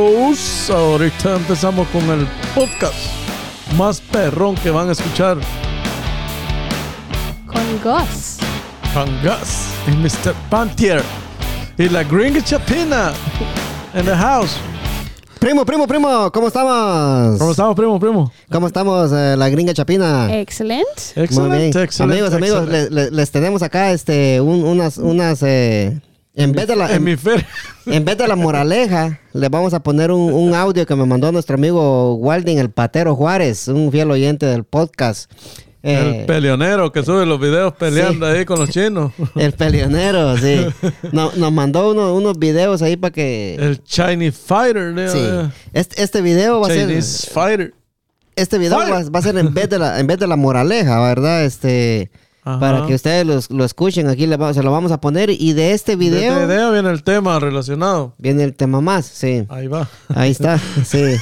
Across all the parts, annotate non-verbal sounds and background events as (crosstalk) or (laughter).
Ahorita empezamos con el podcast más perrón que van a escuchar. Con Gus. Con Gus y Mr. Pantier y la gringa chapina en the house. Primo, primo, primo, ¿cómo estamos? ¿Cómo estamos, primo, primo? ¿Cómo estamos, eh, la gringa chapina? Excelente. Muy bien. Excelente, excelente. Amigos, amigos, excelente. le- le- les tenemos acá este, un- unas, unas, eh, en vez de la, en, Hemisferio. en vez de la moraleja, le vamos a poner un, un audio que me mandó nuestro amigo Walding, el patero Juárez, un fiel oyente del podcast. Eh, El peleonero que sube los videos peleando ahí con los chinos. (laughs) el peleonero, sí. No- nos mandó uno- unos videos ahí para que... El Chinese Fighter. ¿no? Sí. Este, este video va a ser... Chinese Fighter. Este video va, va a ser en vez de la, en vez de la moraleja, ¿verdad? Este, Ajá. para que ustedes los- lo escuchen, aquí le va- se lo vamos a poner. Y de este De este video viene el tema relacionado. viene el tema más, sí. Ahí va. Ahí está, (laughs) sí.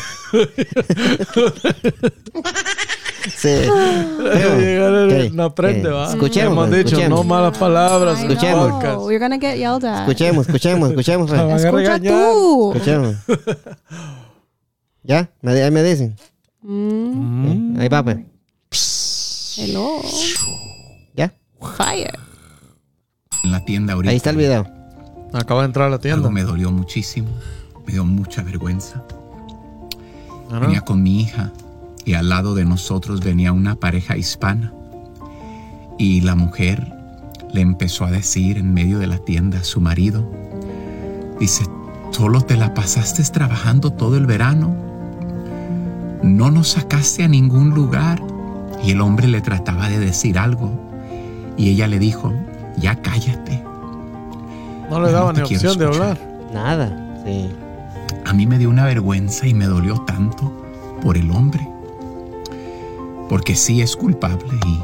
sí. No aprende, va. Escuchemos, Hemos dicho, escuchemos. no malas palabras. Escuchemos. You're gonna get yelled at. Escuchemos, escuchemos, escuchemos. Escucha tú. Escuchemos. ¿Ya? Me- Ahí me dicen. Mm, Ahí va, pues. hello. En la tienda ahorita. Ahí está el video. Acaba de entrar a la tienda. Algo me dolió muchísimo. Me dio mucha vergüenza. Ajá. Venía con mi hija y al lado de nosotros venía una pareja hispana. Y la mujer le empezó a decir en medio de la tienda a su marido, dice, solo te la pasaste trabajando todo el verano. No nos sacaste a ningún lugar. Y el hombre le trataba de decir algo. Y ella le dijo, ya cállate. No le daba no ni opción de hablar. Nada. Sí. A mí me dio una vergüenza y me dolió tanto por el hombre. Porque sí es culpable y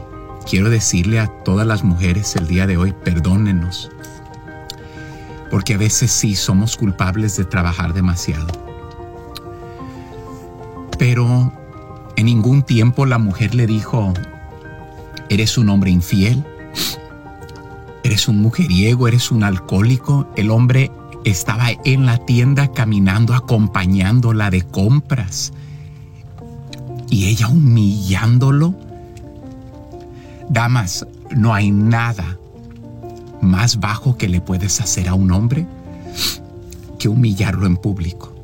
quiero decirle a todas las mujeres el día de hoy, perdónenos. Porque a veces sí somos culpables de trabajar demasiado. Pero en ningún tiempo la mujer le dijo, eres un hombre infiel, eres un mujeriego, eres un alcohólico. El hombre estaba en la tienda caminando, acompañándola de compras. Y ella humillándolo. Damas, no hay nada más bajo que le puedes hacer a un hombre que humillarlo en público.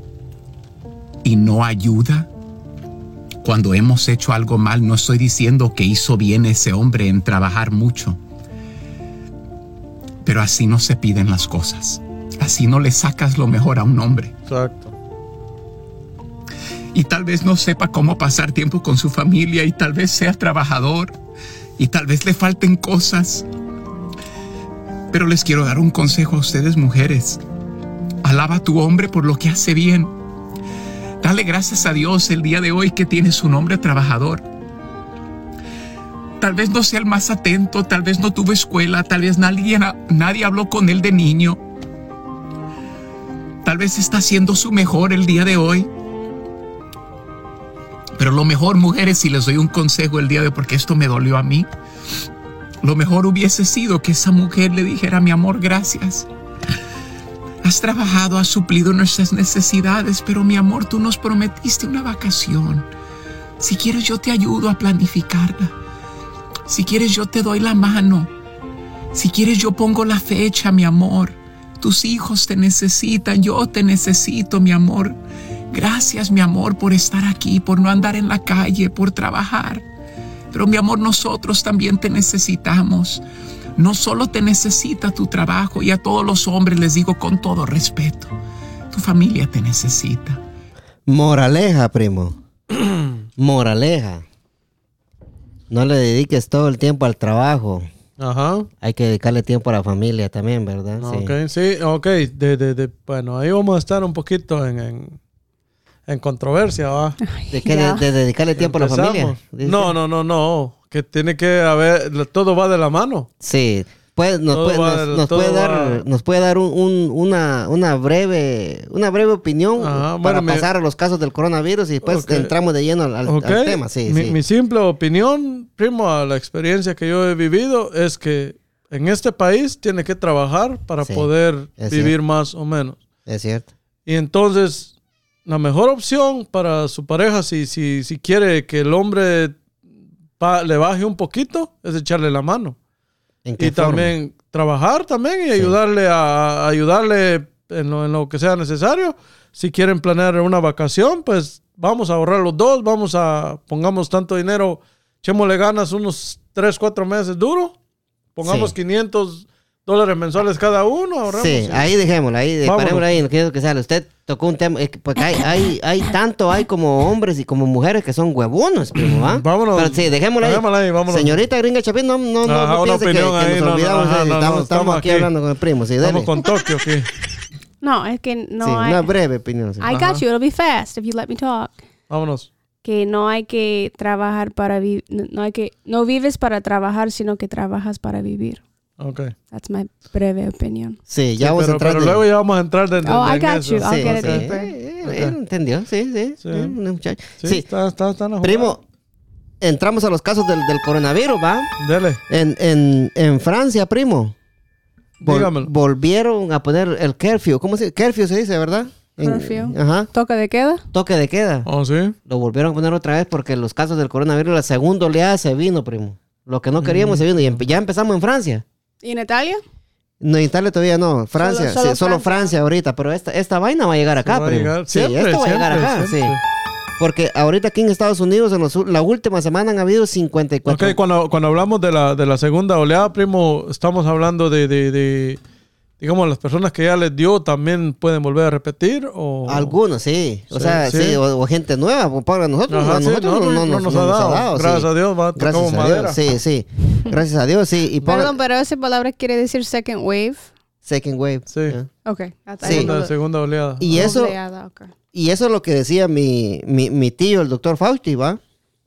Y no ayuda cuando hemos hecho algo mal. No estoy diciendo que hizo bien ese hombre en trabajar mucho. Pero así no se piden las cosas. Así no le sacas lo mejor a un hombre. Exacto. Y tal vez no sepa cómo pasar tiempo con su familia y tal vez sea trabajador y tal vez le falten cosas. Pero les quiero dar un consejo a ustedes mujeres. Alaba a tu hombre por lo que hace bien. Dale gracias a Dios el día de hoy que tienes un hombre trabajador. Tal vez no sea el más atento, tal vez no tuvo escuela, tal vez nadie, nadie habló con él de niño. Tal vez está haciendo su mejor el día de hoy. Pero lo mejor, mujeres, si les doy un consejo el día de hoy, porque esto me dolió a mí, lo mejor hubiese sido que esa mujer le dijera, mi amor, gracias. Has trabajado, has suplido nuestras necesidades, pero mi amor, tú nos prometiste una vacación. Si quieres, yo te ayudo a planificarla. Si quieres, yo te doy la mano. Si quieres, yo pongo la fecha, mi amor. Tus hijos te necesitan, yo te necesito, mi amor. Gracias, mi amor, por estar aquí, por no andar en la calle, por trabajar. Pero, mi amor, nosotros también te necesitamos. No solo te necesita tu trabajo, y a todos los hombres les digo con todo respeto, tu familia te necesita. Moraleja, primo. (clears throat) Moraleja. No le dediques todo el tiempo al trabajo. Ajá. Hay que dedicarle tiempo a la familia también, ¿verdad? Sí. Ok, sí, ok. De, de, de- bueno, ahí vamos a estar un poquito en, en, en controversia, ¿va? ¿De qué? De, de dedicarle tiempo a la familia. Dice. No, no, no, no. Que tiene que haber, todo va de la mano. Sí. Pues, nos, puede, va nos, del- nos puede va- dar, nos puede dar un- un- una, una breve una breve opinión Ajá, para pasar a los casos del coronavirus y después Ok. entramos de lleno al, tema. Sí, mi, sí. mi simple opinión, primo, a la experiencia que yo he vivido, es que en este país tiene que trabajar para Sí, poder vivir cierto. más o menos. Es cierto. Y entonces, la mejor opción para su pareja, si, si, si quiere que el hombre pa- le baje un poquito, es echarle la mano. ¿En qué Y forma? también trabajar también y ayudarle a, a ayudarle en lo, en lo que sea necesario. Si quieren planear una vacación, pues vamos a ahorrar los dos, vamos a pongamos tanto dinero, echémosle ganas unos 3, 4 meses duro, pongamos Sí. 500 dólares mensuales cada uno, ahorramos. Sí, ahí dejémoslo, ahí, parémoslo ahí, no quiero que sale. Usted tocó un tema, es que, porque hay, hay, hay tanto, hay como hombres y como mujeres que son huevones, primo, ¿va? Vámonos. Pero sí, dejémoslo ahí. Dejémosla ahí, vámonos. Señorita Gringa Chapín, no, no, no, Ajá, no una piense que, que nos no, no, olvidamos ajá, de- no, estamos, estamos estamos aquí hablando con el primo, sí, dele. Estamos con Tokio aquí. No, es que no sí, hay. una breve opinión. sí. I got you. It'll be fast if you let me talk. Vámonos. Que no hay que trabajar para vivir. No hay que. No vives para trabajar, sino que trabajas para vivir. Ok. That's my breve opinión. Sí, ya Sí, vamos pero, a entrar pero de- luego ya vamos a entrar de, de- Oh, I got eso. you. I'll Sí, get it sí. deeper. Eh, eh, entendió, sí, sí. Sí. Sí, Sí, Está, está, está primo, entramos a los casos del, del coronavirus, ¿va? Dele. En, en, en Francia, primo, vol- Dígamelo. volvieron a poner el curfew. ¿Cómo se dice? Curfew se dice, ¿verdad? En- Curfew. Ajá. ¿Toque de queda? Toque de queda. Oh, sí. Lo volvieron a poner otra vez porque los casos del coronavirus, la segunda oleada se vino, primo. Lo que no queríamos se vino. Y empe- ya empezamos en Francia. ¿Y en Italia? No, en Italia todavía no. Francia, Solo- sí, solo solo Francia. Francia. ahorita. Pero esta, esta vaina va a llegar acá, va a llegar. Sí, Siempre, esto va a llegar acá, siempre. sí. Porque ahorita aquí en Estados Unidos, en los la última semana han habido 54. Ok, cuando, cuando hablamos de la, de la segunda oleada, primo, estamos hablando de, de, de, digamos, las personas que ya les dio también pueden volver a repetir o... Algunos, sí. O Sí, sea, sí, sí. o, o gente nueva. pues, Para nosotros, Ajá, a sí, nosotros no, no nos, nos no ha nos dado. sí. Gracias a Dios, va, Gracias a madera. Dios, sí, sí. Gracias a Dios, sí. Y Perdón, pero esa palabra quiere decir second wave. Second wave. Sí. ya. Ok. Segunda, segunda oleada. Y eso, Oleada, ok. y eso es lo que decía mi, mi, mi tío, el doctor Fauci, ¿va?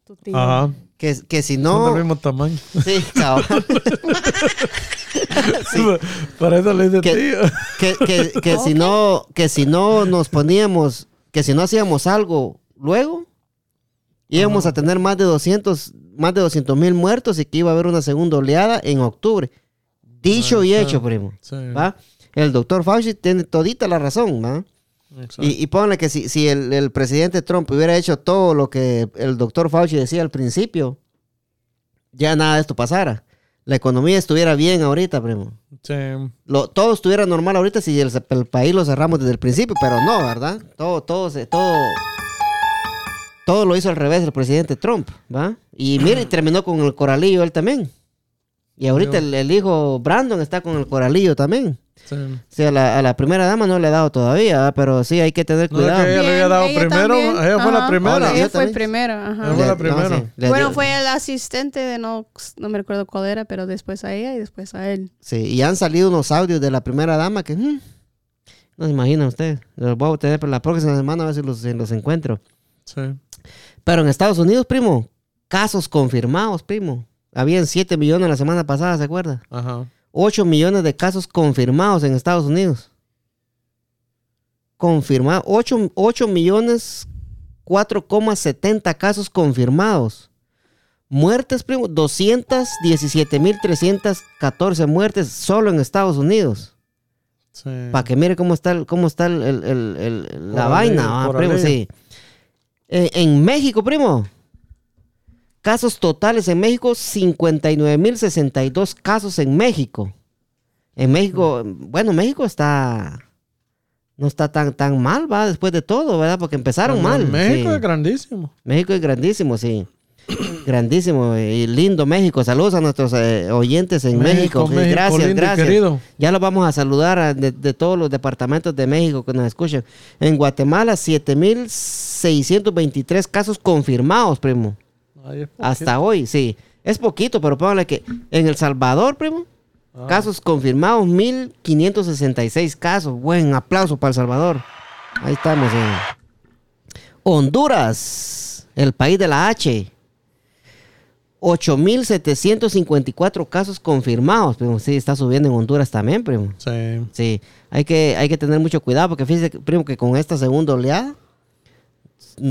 Tu tío. Ajá. Que, que si Son no... del mismo tamaño. Sí, cabal. (laughs) Para eso le dice Que- tío. que, que, que si no que si no nos poníamos que si no hacíamos algo luego íbamos a tener más de 200 más de 200 mil muertos y que iba a haber una segunda oleada en octubre dicho y hecho primo Sí. ¿va? el doctor Fauci tiene todita la razón ¿va? Y, y ponle que si, si el, el presidente Trump hubiera hecho todo lo que el doctor Fauci decía al principio ya nada de esto pasara la economía estuviera bien ahorita primo Sí. lo, todo estuviera normal ahorita si el, el país lo cerramos desde el principio, pero no, ¿verdad? Todo, todo, se- todo, todo lo hizo al revés el presidente Trump, ¿va? Y mire, terminó con el coralillo él también. Y ahorita el, el hijo Brandon está con el coralillo también. Sí. A la, a la primera dama no le he dado todavía, pero sí hay que tener No es cuidado. que ella le había dado ella primero. también. Ella fue la primera. Ella fue ajá. Ella fue la no, primera. sí, Bueno, dio- fue el asistente de no, no me recuerdo cuál era, pero después a ella y después a él. Sí, y han salido unos audios de la primera dama que... mm, no se imaginan ustedes. Los voy a tener para la próxima semana a ver si los, si los encuentro. Sí. Pero en Estados Unidos, primo, casos confirmados, primo. Habían 7 millones la semana pasada, ¿se acuerda? Ajá. 8 millones de casos confirmados en Estados Unidos. Confirmados. 8, 8 millones 4,70 casos confirmados. Muertes, primo, 217.314 muertes solo en Estados Unidos. Sí. Para que mire cómo está, el- cómo está el- el- la vaina, ah, primo, sí. En, en México, primo. Casos totales en México, 59.062 casos en México. En México, bueno, México está... No está tan, tan mal, va, después de todo, ¿verdad? Porque empezaron mal. México sí. es grandísimo. México es grandísimo, sí. (clears throat) grandísimo y lindo México. Saludos a nuestros eh, oyentes en México. Gracias, lindo gracias. querido. Ya los vamos a saludar a- de, de todos los departamentos de México que nos escuchan. En Guatemala, 7.623 casos confirmados, primo. Hasta hoy, sí. Es poquito, pero póngale que en El Salvador, primo, Ah. casos confirmados, 1.566 casos. Buen aplauso para El Salvador. Ahí estamos. En Honduras, el país de la H. 8.754 casos confirmados, primo. Sí, está subiendo en Honduras también, primo. Sí. Sí, hay que, hay que tener mucho cuidado porque fíjese, primo, que con esta segunda oleada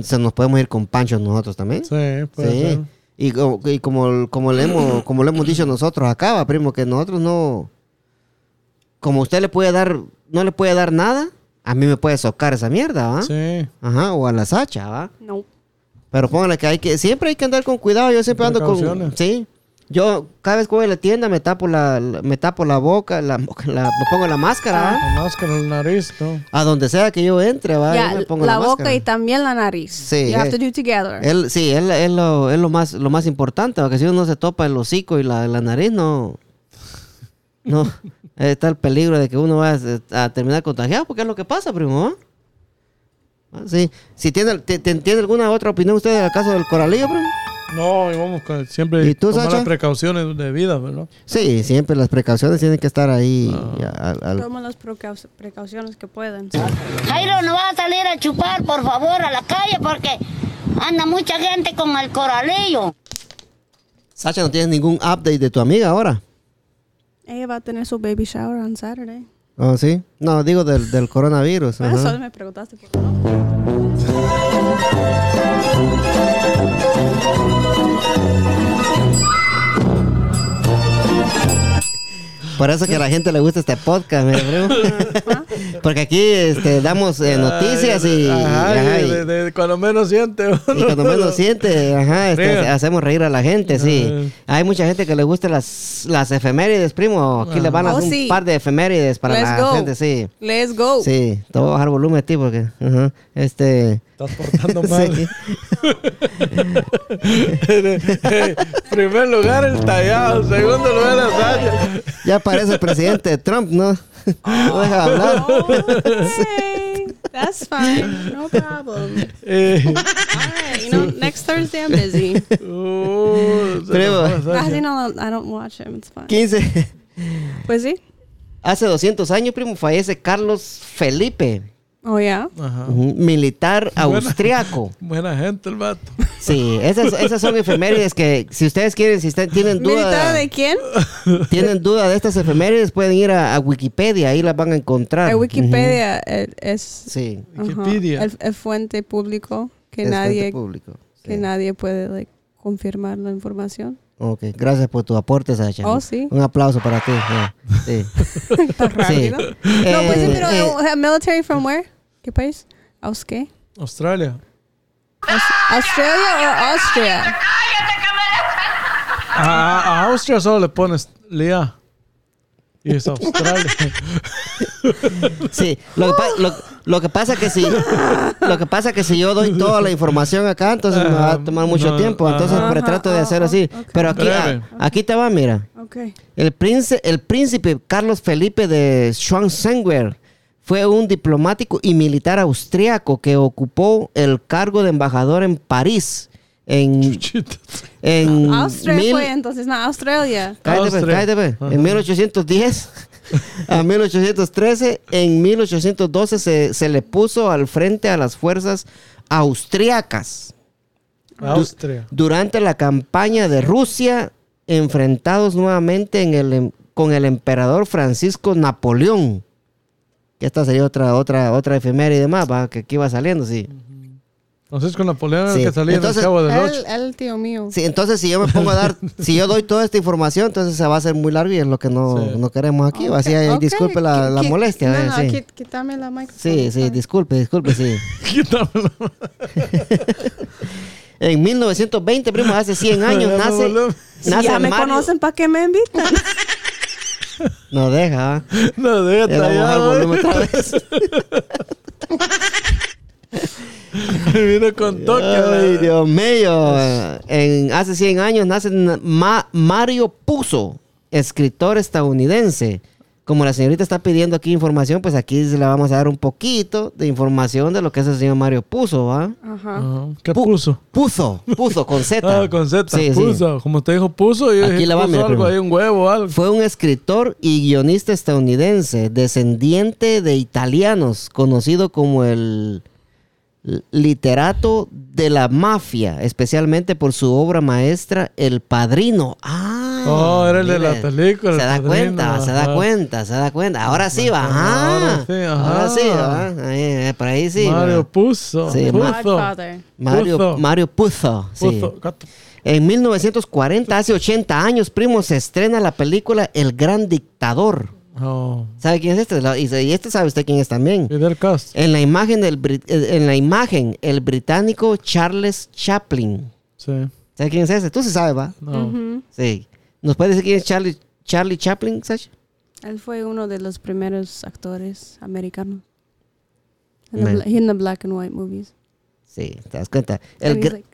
se nos podemos ir con panchos nosotros también. Sí, puede Sí. ser. Y, y como, como, le hemos, (clears throat) como le hemos dicho nosotros acá, va, primo, que nosotros no... Como usted le puede dar, no le puede dar nada, a mí me puede socar esa mierda, ¿va? Sí. Ajá, o a la Sacha, ¿va? No. Pero póngale que hay que, siempre hay que andar con cuidado. Yo siempre ando con, sí. Yo cada vez que voy a la tienda me tapo la, la- me tapo la boca, la, (laughs) la- me pongo la máscara, ¿va? La máscara la nariz, ¿no? A donde sea que yo entre, ¿va? Ya, Yo me pongo la, la, boca máscara. y también la nariz. Sí, You have eh. to do together. Él, sí, él, él lo, es lo más, lo más importante, porque si uno se topa el hocico y la, la nariz, no, no, (laughs) está el peligro de que uno vaya a, a terminar contagiado, porque es lo que pasa, primo, ¿va? Ah, Sí, si tiene, te- te- ¿tiene alguna otra opinión usted del caso del coralillo, primo? No, y vamos con siempre ¿Y tú, tomar Sacha? las precauciones de vida, ¿verdad? Sí, siempre las precauciones tienen que estar ahí. Ah. al- Toma las precau- precauciones que pueden. Jairo, no vas a salir a chupar, por favor, a la calle porque anda mucha gente con el coralillo. Sacha, ¿no tienes ningún update de tu amiga ahora? Ella va a tener su baby shower on Saturday. Oh, sí. No, digo del, del coronavirus. Por eso me preguntaste por qué no. Por eso que a la gente le gusta este podcast, primo. (laughs) Porque aquí este, damos eh, noticias y, Ajá, ajá, y y- de, de- cuando menos siente. y cuando menos (laughs) siente, ajá, este, hacemos reír a la gente, sí. Hay mucha gente que le gusta las, las efemérides, primo. Aquí le van a Oh, hacer sí. un par de efemérides para Let's la go. gente, sí. Let's go. Sí, te voy a bajar volumen a ti porque, ajá, este... Estás portando (laughs) mal. Sí. (laughs) Primer lugar el tallado, segundo lugar la Sacha. Ya parece el presidente de Trump, ¿no? No deja hablar. (laughs) Oh, okay. That's fine. No problem. (laughs) Eh, All right. You know, next Thursday I'm busy. (laughs) uh, no, I don't watch him. It's fine. 15. Pues sí. Hace 200 años, primo, fallece Carlos Felipe, Oh, yeah. Ajá. militar austriaco. (laughs) Buena gente el vato. Sí, esas, esas son efemérides que si ustedes quieren, si están- tienen ¿Militar duda, de quién? (laughs) tienen duda de estas efemérides, pueden ir a, a Wikipedia, ahí las van a encontrar. El Wikipedia eh, es Ujú. Sí, Wikipedia. el, el fuente público que es fuente nadie público. que Sí. nadie puede like, confirmar la información. Ok, gracias por tu aporte, Sacha. Oh, sí. Un aplauso para ti. ya. (laughs) Sí. Rápido. No, pues sí, Eh, pero eh, uh, military from where? ¿Qué país? ¿Aus qué? Australia. Aus- ¿Australia o Austria? A, (laughs) a Austria solo le pones Lea. Y es Australia. (laughs) Sí, lo que, pa- lo, lo que pasa que si lo que pasa que si yo doy toda la información acá, entonces me va a tomar mucho No, tiempo, entonces ajá. pero trato de hacer así. Pero aquí a- aquí te va, mira. Ok. El príncipe, el príncipe Carlos Felipe de Schwanzenberg fue un diplomático y militar austriaco que ocupó el cargo de embajador en París en, en Austria mil- fue entonces, no, Australia. Cállate, pues, Austria. cállate, pues. En 1810 (laughs) a 1813, en 1812 se, se le puso al frente a las fuerzas austriacas Austria. durante la campaña de Rusia, enfrentados nuevamente en el, em- con el emperador Francisco Napoleón. Que esta sería otra, otra, otra efeméride más, ¿va? que aquí va saliendo, sí. Francisco Napoleón Sí. el que salía Entonces, en el Cabo del Ocho. El, el tío mío. Sí, entonces si yo me pongo a dar, (laughs) si yo doy toda esta información, entonces se va a hacer muy largo y es lo que no, Sí. no queremos aquí. Así, Ok, ahí, ok. disculpe la, la molestia. No, ¿eh? no, sí. quítame la micrófono. Sí, sí, disculpe, disculpe, sí. (laughs) Quítamelo. En 1920, primo, hace 100 años, (laughs) nace. Si nace ya me Mario- conocen, ¿para qué me invitan? No deja. No, déjate Ya allá. volumen otra vez. (laughs) Vino con toque. Ay, Dios mío. En, hace 100 años nace Ma- Mario Puzo, escritor estadounidense. Como la señorita está pidiendo aquí información, pues aquí se le vamos a dar un poquito de información de lo que es el señor Mario Puzo, ¿va? Ajá. Ajá. ¿Qué Pu- puso? Puzo, Puzo, con (laughs) Z. Ah, con Z. Sí, sí. puso. Como te dijo, puso. Yo Aquí dije, va, puso mira, algo un huevo algo. Fue un escritor y guionista estadounidense, descendiente de italianos, conocido como el literato de la mafia, especialmente por su obra maestra El Padrino. Ah, Oh, era el de la película, El Se da Padrino, cuenta, se da cuenta, se da cuenta. Ahora sí va. Ajá, ahora sí, sí, ajá. ahora sí, va. Ahí, eh, por ahí sí. Mario. Sí, puso. Godfather. Mario, Puzo. Mario Puzo. sí. Gato. En 1940, hace 80 años, primo, se estrena la película El Gran Dictador. Oh, ¿Sabe quién es este? Y este sabe usted quién es también. Fidel Castro. En la imagen eh, en la imagen el británico Charles Chaplin. Sí. ¿Sabe quién es ese? Tú sí sabes, ¿va? No. Sí. ¿Nos puede decir quién es Charlie, Charlie Chaplin, Sasha? Él fue uno de los primeros actores americanos. In Man. the, bla- in the black and white movies. Sí, te das cuenta. El, gr- like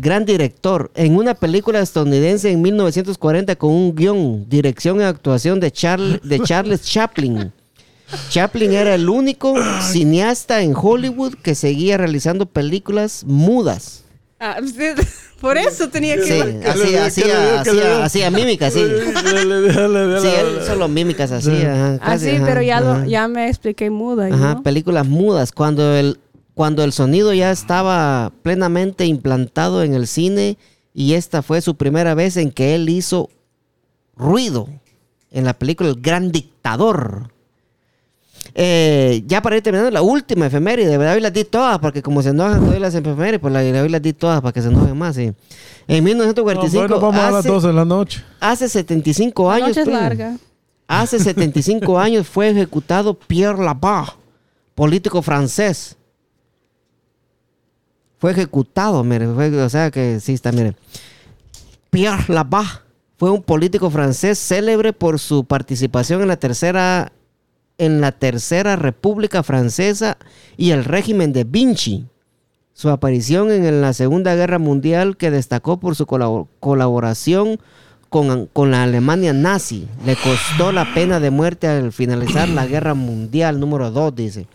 gran director en una película estadounidense en 1940 con un guion, dirección y actuación de, Charl- de Charles Chaplin. Chaplin era el único cineasta en Hollywood que seguía realizando películas mudas. Ah, (laughs) por eso tenía que... Sí, mímicas, sí. (laughs) Sí, él solo mímicas así. Sí. ajá, Ah, casi, sí, ajá, pero ya, lo, ya me expliqué muda, Ajá, ¿no? películas mudas. Cuando el, cuando el sonido ya estaba plenamente implantado en el cine y esta fue su primera vez en que él hizo ruido en la película El Gran Dictador. Eh, ya para ir terminando, la última efeméride, ¿verdad? Hoy las di todas, porque como se enojan hoy las efemérides, pues la, hoy las di todas para que se enojen más. sí. En No, 1945, bueno, vamos a las hace, 12 de la noche. hace 75 La años, noche es primo. larga. Hace 75 (laughs) años fue ejecutado Pierre Labat, político francés. Fue ejecutado, mire, fue- o sea que sí está, mire. Pierre Labat fue un político francés célebre por su participación en la tercera en la tercera República Francesa y el régimen de Vinci. Su aparición en la Segunda Guerra Mundial que destacó por su colabo- colaboración con, con la Alemania nazi. Le costó la pena de muerte al finalizar la Guerra Mundial número 2, dice.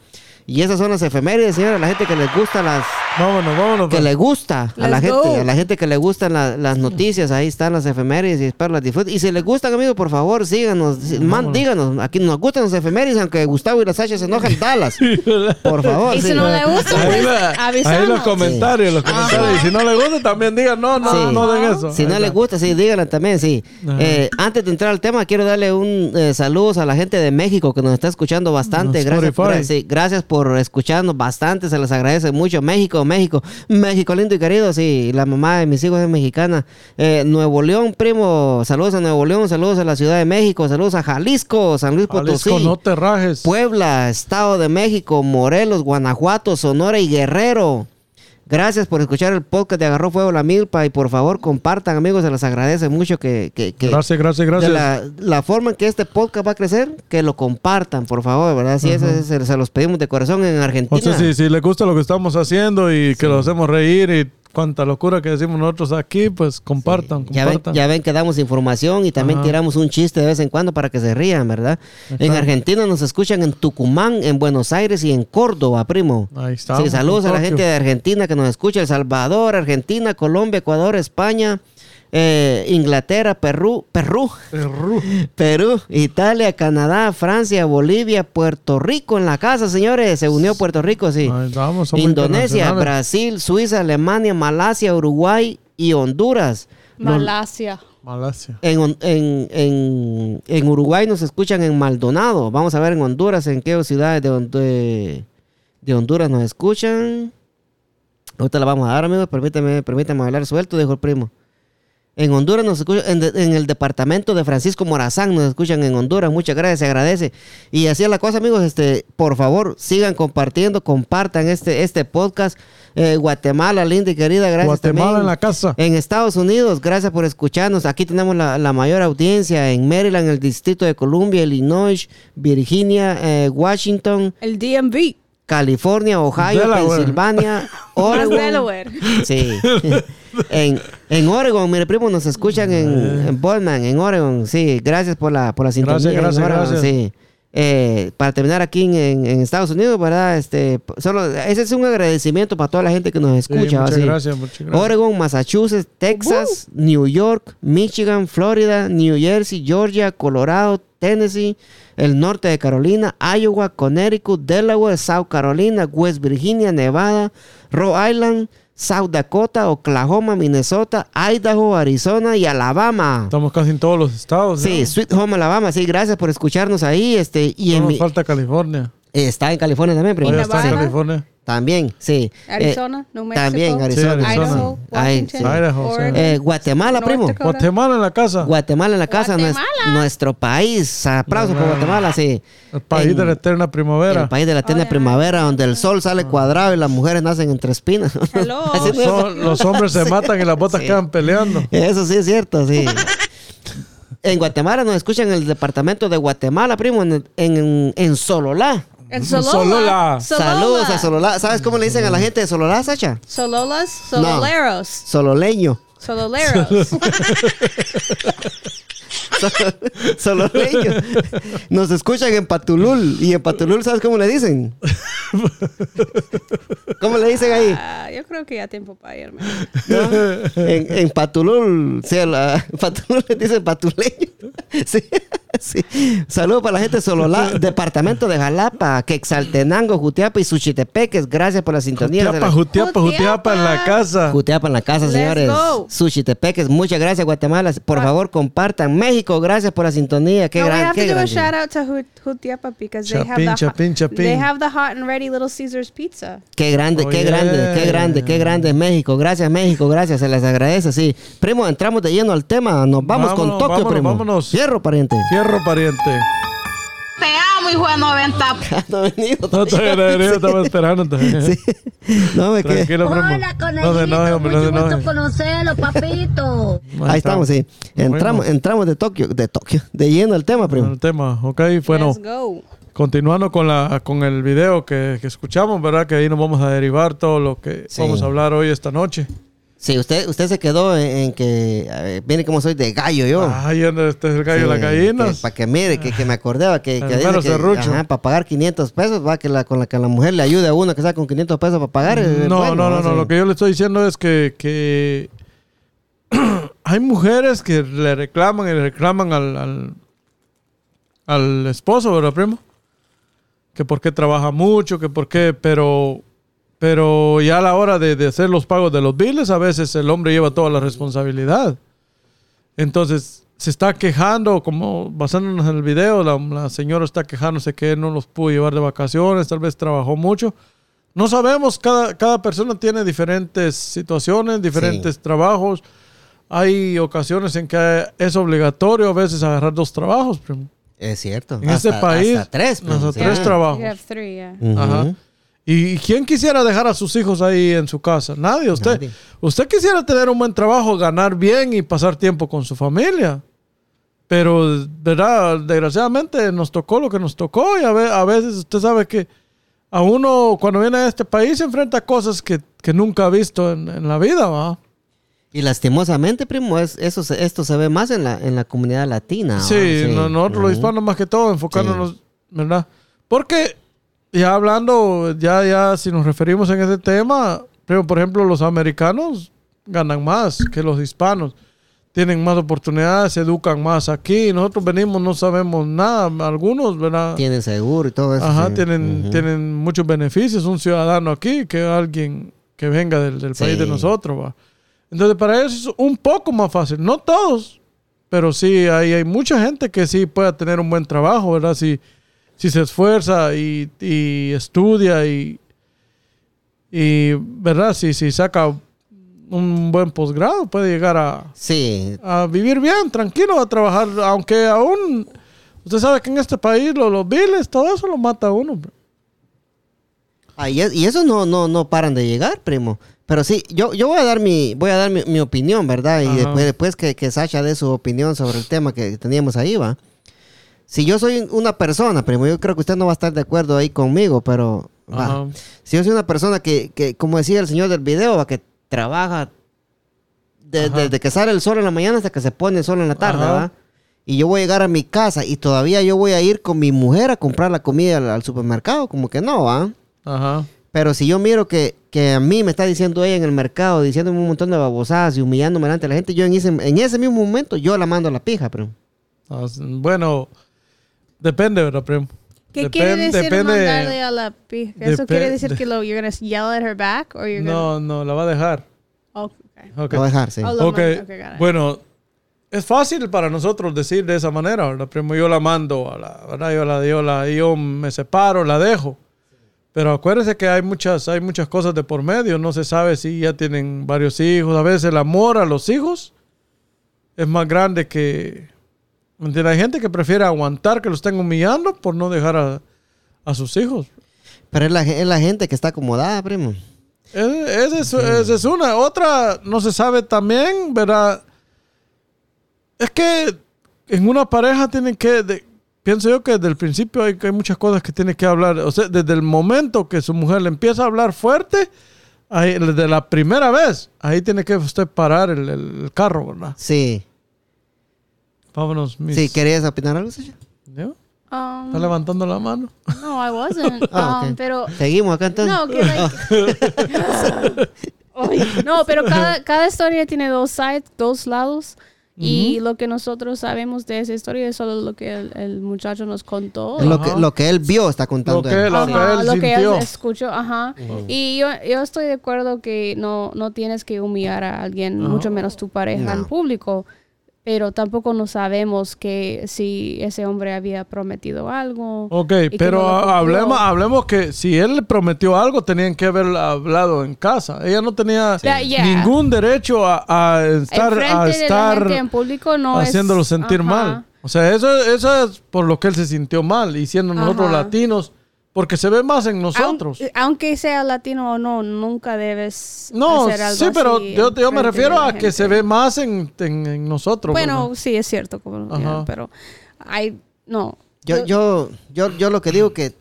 Y esas son las efemérides, señora, la gente que les gusta las Vámonos, vámonos. que pues. le gusta a la gente, a la gente que le gustan la- las noticias, ahí están las efemérides y espero las disfruten. Y si les gustan, amigos, por favor, síganos, man, díganos, aquí nos gustan las efemérides, aunque Gustavo y la Sacha se enojan, dalas. (laughs) Por favor, Y sí. si no le gusta, Ahí, pues ahí los comentarios, los comentarios. Y si no le gusta, también digan, no, no, Sí. no den eso. Si no les gusta, sí, díganlo también, sí. Eh, antes de entrar al tema, quiero darle un eh, saludos a la gente de México que nos está escuchando bastante. No, Gracias, gracias por escucharnos bastante, se les agradece mucho. México, México, México lindo y querido, sí. La mamá de mis hijos es mexicana. Eh, Nuevo León, primo, saludos a Nuevo León, saludos a la Ciudad de México, saludos a Jalisco, San Luis Potosí. Jalisco, no te rajes. Puebla, Estado de México, Morelos, Guanajuato, Sonora y Guerrero. Gracias por escuchar el podcast de Agarró Fuego la Milpa y por favor compartan amigos, se les agradece mucho que, que, que- Gracias, gracias, de gracias. la, la forma en que este podcast va a crecer, que lo compartan por favor, ¿verdad? Sí, eso es- se, se los pedimos de corazón en Argentina. O sea, si, si les gusta lo que estamos haciendo y que lo hacemos reír y cuánta locura que decimos nosotros aquí, pues compartan, Ya ven, compartan. ya ven que damos información y también Ajá. tiramos un chiste de vez en cuando para que se rían, ¿verdad? En. Argentina nos escuchan en Tucumán, en Buenos Aires y en Córdoba, primo. Ahí estamos, Sí, saludos a la gente de Argentina que nos escucha, El Salvador, Argentina, Colombia, Ecuador, España, eh, Inglaterra, Perú, Perú, Perú. Perú, Italia, Canadá, Francia, Bolivia, Puerto Rico en la casa, señores. Se unió Puerto Rico, sí. Ahí estamos, Indonesia. Brasil, Suiza, Alemania, Malasia, Uruguay y Honduras. Malasia. Malasia. en, en, en, en Uruguay nos escuchan en Maldonado. Vamos a ver en Honduras, en qué ciudades de, de, de Honduras nos escuchan. Ahorita la vamos a dar, amigos. Permíteme, permíteme hablar suelto, dijo el primo. En Honduras nos escuchan, en, de- en el departamento de Francisco Morazán nos escuchan en Honduras. Muchas gracias, se agradece. Y así es la cosa, amigos. Este, por favor, sigan compartiendo, compartan este, este podcast. Eh, Guatemala, linda y querida, gracias Guatemala también. en la casa. En Estados Unidos, gracias por escucharnos. Aquí tenemos la, la mayor audiencia en Maryland, el Distrito de Columbia, Illinois, Virginia, eh, Washington, El DMV. California, Ohio, Delaware. Pensilvania, (laughs) Oregon. Delaware. Sí. (laughs) en, en Oregon, mire primo, nos escuchan en, en Boardman, en Oregon. Sí, gracias por la, por la sintonía. Gracias, gracias, en Oregon, gracias. Sí. Eh, para terminar aquí en, Estados Unidos, ¿verdad? Este, solo, ese es un agradecimiento para toda la gente que nos Sí, escucha. muchas. Sí. gracias, muchas gracias. Oregon, Massachusetts, Texas, New York, Michigan, Florida, New Jersey, Georgia, Colorado, Tennessee, el norte de Carolina, Iowa, Connecticut, Delaware, South Carolina, West Virginia, Nevada, Rhode Island, South Dakota, Oklahoma, Minnesota, Idaho, Arizona y Alabama. Estamos casi en todos los estados. Sí. Sweet Home Alabama, sí, gracias por escucharnos ahí. Este, y No en nos mi- falta California. está en California también. Todavía está en. California. También, sí. Eh, Arizona, New Mexico. También, Arizona. Sí, Arizona. Idaho, Ay, Washington, sí. Idaho. Oregon, Eh, Guatemala, primo. Guatemala en la casa. Guatemala en la casa, Guatemala. nuestro país. Aplausos por Guatemala, sí. El país En- de la eterna primavera. El país de la eterna Oh, yeah. primavera, donde el sol sale cuadrado y las mujeres nacen entre espinas. (laughs) (laughs) Los, hombres se (laughs) matan y las botas Sí. quedan peleando. Eso sí es cierto, sí. en Guatemala nos escuchan en el departamento de Guatemala, primo, en, en, en Sololá. En Solola. Solola. Saludos a Sololá. ¿Sabes cómo le dicen a la gente de Sololá, Sacha? Sololas, sololeros. Sololeño. Sololeros. (laughs) (laughs) (laughs) Sololeño. Nos escuchan en Patulul. ¿Y en Patulul sabes cómo le dicen? (laughs) ¿Cómo le dicen ahí? Ah, yo creo que ya tiempo para irme. ¿No? En, en Patulul, sí, a la, Patulul le dicen patuleño. (laughs) Sí, sí. Saludos para la gente de Sololá, departamento de Jalapa, Quexaltenango, Jutiapa y Suchitepeques. Gracias por la sintonía. Jutiapa, Jutiapa, Jutiapa en la casa. Jutiapa en la casa, señores. Suchitepeques, muchas gracias, Guatemala. Por favor, compartan. México, gracias por la sintonía. Qué no, we gran, have qué to do a shout out to Jut- Jutiapa because they have, the chapín. they have the hot and ready Little Caesars pizza. Qué grande, Oh, qué yeah. grande, qué grande, qué grande México. Gracias, México, gracias. Se les agradece, sí. Primo, entramos de lleno al tema. Nos vamos con Vámonos, Tokio, vámonos, primo. vámonos. Fierro, pariente. Fierro pariente. Hijo de 90. no he venido No te agradecería, estaba esperando. Sí. No, me quedé. Tranquilo. Hola, No conejito, hombre, no te mucho gusto enojes. conocerlo, papito. (laughs) Ahí estamos, sí. Entramos, entramos de Tokio, de Tokio, de lleno al tema, primo. El tema, ok, bueno, Let's go. continuando con la con el video que, que escuchamos, ¿verdad? Que ahí nos vamos a derivar todo lo que Sí. vamos a hablar hoy esta noche. Sí, usted, usted se quedó en, en que, ver, viene como soy de gallo yo. Ay, este es el gallo de las gallinas. Para que mire, que, que me acordaba que, que dice que, ajá, para pagar 500 pesos, va, que la, con la que la mujer le ayude a uno que sea con 500 pesos para pagar. es No, bueno, no, no, no. Sí. Lo que yo le estoy diciendo es que, que (clears throat) hay mujeres que le reclaman y le reclaman al, al, al esposo, ¿verdad, primo? Que por qué trabaja mucho, que por qué, pero, pero ya a la hora de, de hacer los pagos de los biles, a veces el hombre lleva toda la responsabilidad. Entonces, se está quejando, como basándonos en el video, la, la señora está quejándose que no los pudo llevar de vacaciones, tal vez trabajó mucho. No sabemos, cada, cada persona tiene diferentes situaciones, diferentes trabajos. Hay ocasiones en que es obligatorio a veces agarrar dos trabajos. primo. Es cierto. En este país, hasta tres. pues, hasta sí. tres trabajos. You have three, yeah. Ujú. Ajá. ¿Y quién quisiera dejar a sus hijos ahí en su casa? Nadie. Usted, Nadie. usted quisiera tener un buen trabajo, ganar bien y pasar tiempo con su familia. Pero, ¿verdad? Desgraciadamente nos tocó lo que nos tocó y a, ve- a veces usted sabe que a uno cuando viene a este país se enfrenta a cosas que, que nunca ha visto en, en la vida, ¿va? Y lastimosamente, primo, es, eso esto se ve más en la, en la comunidad latina. Sí, no- nosotros los Ujú. hispanos más que todo enfocándonos, ¿verdad? Porque ya hablando, ya, ya si nos referimos en ese tema, pero por ejemplo los americanos ganan más que los hispanos, tienen más oportunidades, se educan más aquí, nosotros venimos, no sabemos nada, algunos, ¿verdad? Tienen seguro y todo eso. Ajá, sí. tienen, tienen muchos beneficios, un ciudadano aquí que alguien que venga del, del país Sí. de nosotros, ¿va? Entonces, para ellos es un poco más fácil. No todos, pero sí hay, hay mucha gente que sí pueda tener un buen trabajo, ¿verdad? Si, si se esfuerza y, y estudia y, y, ¿verdad? Si, si saca un buen posgrado, puede llegar a, Sí, a vivir bien, tranquilo, a trabajar, aunque aún, usted sabe que en este país lo- los biles, todo eso lo mata a uno. bro. Ah, y, es- y eso no, no, no paran de llegar, primo. Pero sí, yo, yo voy a dar mi, voy a dar mi, mi opinión, ¿verdad? Y Ajá. después, después que, que Sasha dé su opinión sobre el tema que teníamos ahí, va. Si yo soy una persona, primo, yo creo que usted no va a estar de acuerdo ahí conmigo, pero va. Si yo soy una persona que, que, como decía el señor del video, va, que trabaja de- desde que sale el sol en la mañana hasta que se pone el sol en la tarde, Ajá. ¿va? Y yo voy a llegar a mi casa y todavía yo voy a ir con mi mujer a comprar la comida al, al supermercado, como que no, ¿va? Ajá. Pero si yo miro que, que a mí me está diciendo ella en el mercado, diciéndome un montón de babosadas y humillándome delante de la gente, yo en ese, en ese mismo momento yo la mando a la pija, pero Ah, Bueno, depende, ¿verdad, primo? ¿Qué quiere Depen- decir mandarle a la pija? ¿Eso quiere decir que lo, you're gonna yell at her back? Or you're No, no, la va a dejar. gonna... Oh, okay. Ok. lo voy a dejar, sí. Oh, okay. Bueno, es fácil para nosotros decir de esa manera, ¿verdad? Primo, yo la mando, a la, ¿verdad? Yo, la, yo, la, yo me separo, la dejo. Pero acuérdense que hay muchas, hay muchas cosas de por medio. No se sabe si ya tienen varios hijos. A veces el amor a los hijos es más grande que... Hay gente que prefiere aguantar que los estén humillando por no dejar a, a sus hijos. Pero es la, es la gente que está acomodada, primo. Es- Esa es, es una. Otra, no se sabe también, ¿verdad? Es que en una pareja tienen que, de- pienso yo que desde el principio hay, hay muchas cosas que tiene que hablar. O sea, desde el momento que su mujer le empieza a hablar fuerte, ahí, desde la primera vez, ahí tiene que usted parar el- el carro, ¿verdad? Sí. Vámonos, mis... Sí, ¿querías opinar algo, Sasha? ¿Yo? Um, Está levantando la mano. no, I (laughs) wasn't. Ah, Um, ok. Pero Seguimos acá entonces. No, que like- (laughs) no, pero cada, cada historia tiene dos sides, dos lados. Y lo que nosotros sabemos de esa historia es solo lo que el, el muchacho nos contó. lo, que, lo que él vio está contando. Lo que él. él- lo que Ajá, él lo que él escuchó, ajá. Y yo, yo estoy de acuerdo que no, no tienes que humillar a alguien, mucho menos tu pareja en No. público. Pero tampoco no sabemos que si ese hombre había prometido algo. Ok, pero no hablemos, hablemos que si él le prometió algo, tenían que haber hablado en casa. Ella no tenía ningún derecho a, a estar, a estar en público no es- haciéndolo sentir ajá. mal. O sea, eso, eso es por lo que él se sintió mal. Y siendo nosotros Ajá. latinos, porque se ve más en nosotros. Aunque, aunque sea latino o no, nunca debes no, hacer algo sí, pero así yo, yo me refiero a que se ve más en, en- en nosotros. Bueno, ¿verdad? sí, es cierto, como, ya, pero hay, no. Yo, yo, yo, yo lo que digo que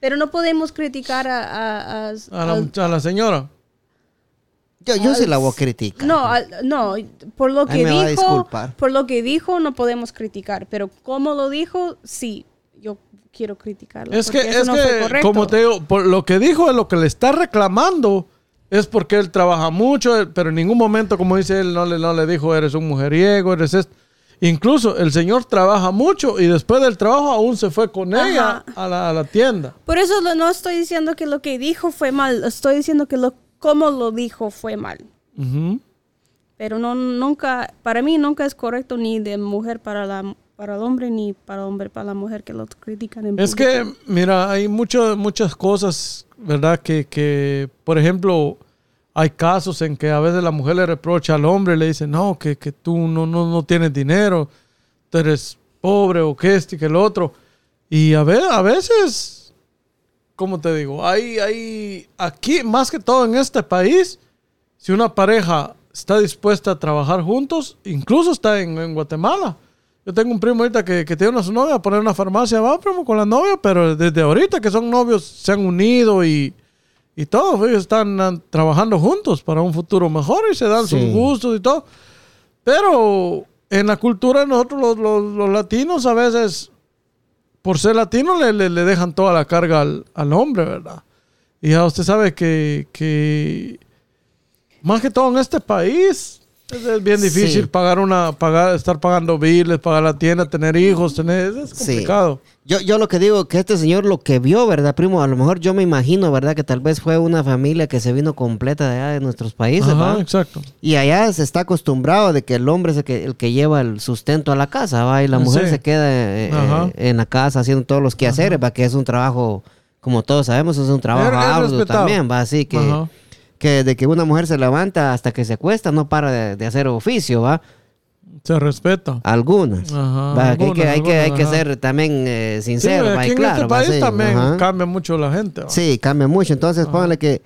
Pero no podemos criticar a... a- a- a, la, al- a la señora. yo, yo sí la voy a criticar. no, al- no, por lo Ahí que me va a dijo, disculpar. por lo que dijo no podemos criticar, pero cómo lo dijo, sí, quiero criticarlo. Es que, eso es no fue que correcto. como te digo, por lo que dijo es lo que le está reclamando. Es porque él trabaja mucho, pero en ningún momento, como dice él, no le, no le dijo, eres un mujeriego, eres esto. Incluso el señor trabaja mucho y después del trabajo aún se fue con ella a la, a la tienda. Por eso lo- no estoy diciendo que lo que dijo fue mal, estoy diciendo que lo cómo lo dijo fue mal. Ujú. Pero no nunca para mí nunca es correcto ni de mujer para la para el hombre ni para el hombre para la mujer que lo critican en Es público. que, mira, hay mucho- muchas cosas, ¿verdad? Que, que, por ejemplo, hay casos en que a veces la mujer le reprocha al hombre, le dice, no, que, que tú no, no, no tienes dinero, tú eres pobre o que este y que el otro. Y a, ve- a veces, ¿cómo te digo? Hay, hay, aquí, más que todo en este país, si una pareja está dispuesta a trabajar juntos, incluso está en, en Guatemala. Yo tengo un primo ahorita que, que tiene una su novia a poner una farmacia, va primo con la novia, pero desde ahorita que son novios se han unido y, y todo, ellos están trabajando juntos para un futuro mejor y se dan sus Sí. gustos y todo. Pero en la cultura de nosotros los, los- los latinos a veces, por ser latinos, le, le- le dejan toda la carga al, al hombre, ¿verdad? Y ya usted sabe que, que más que todo en este país es, es bien difícil Sí. pagar una, pagar, estar pagando biles, pagar la tienda, tener hijos, tener, es Sí. complicado. Yo, yo lo que digo que este señor lo que vio, ¿verdad, primo? A lo mejor yo me imagino, ¿verdad? Que tal vez fue una familia que se vino completa de allá de nuestros países, Ajá, ¿va? exacto. Y allá se está acostumbrado de que el hombre es el que, el que lleva el sustento a la casa, ¿va? Y la mujer Sí. se queda eh, Ajá. eh, en la casa haciendo todos los quehaceres, ¿va? Que es un trabajo, como todos sabemos, es un trabajo arduo también, ¿va? Así que, Ajá. Que de que una mujer se levanta hasta que se acuesta, no para de, de hacer oficio, ¿va? Se respeta. Algunas. Ajá, Va, que hay, que, algunas, hay, que, hay que ajá. ser también eh, Sí, sincero, va, aquí y en claro. este va, país sí, también ajá. cambia mucho la gente. ¿va? Sí, cambia mucho. Entonces, póngale que.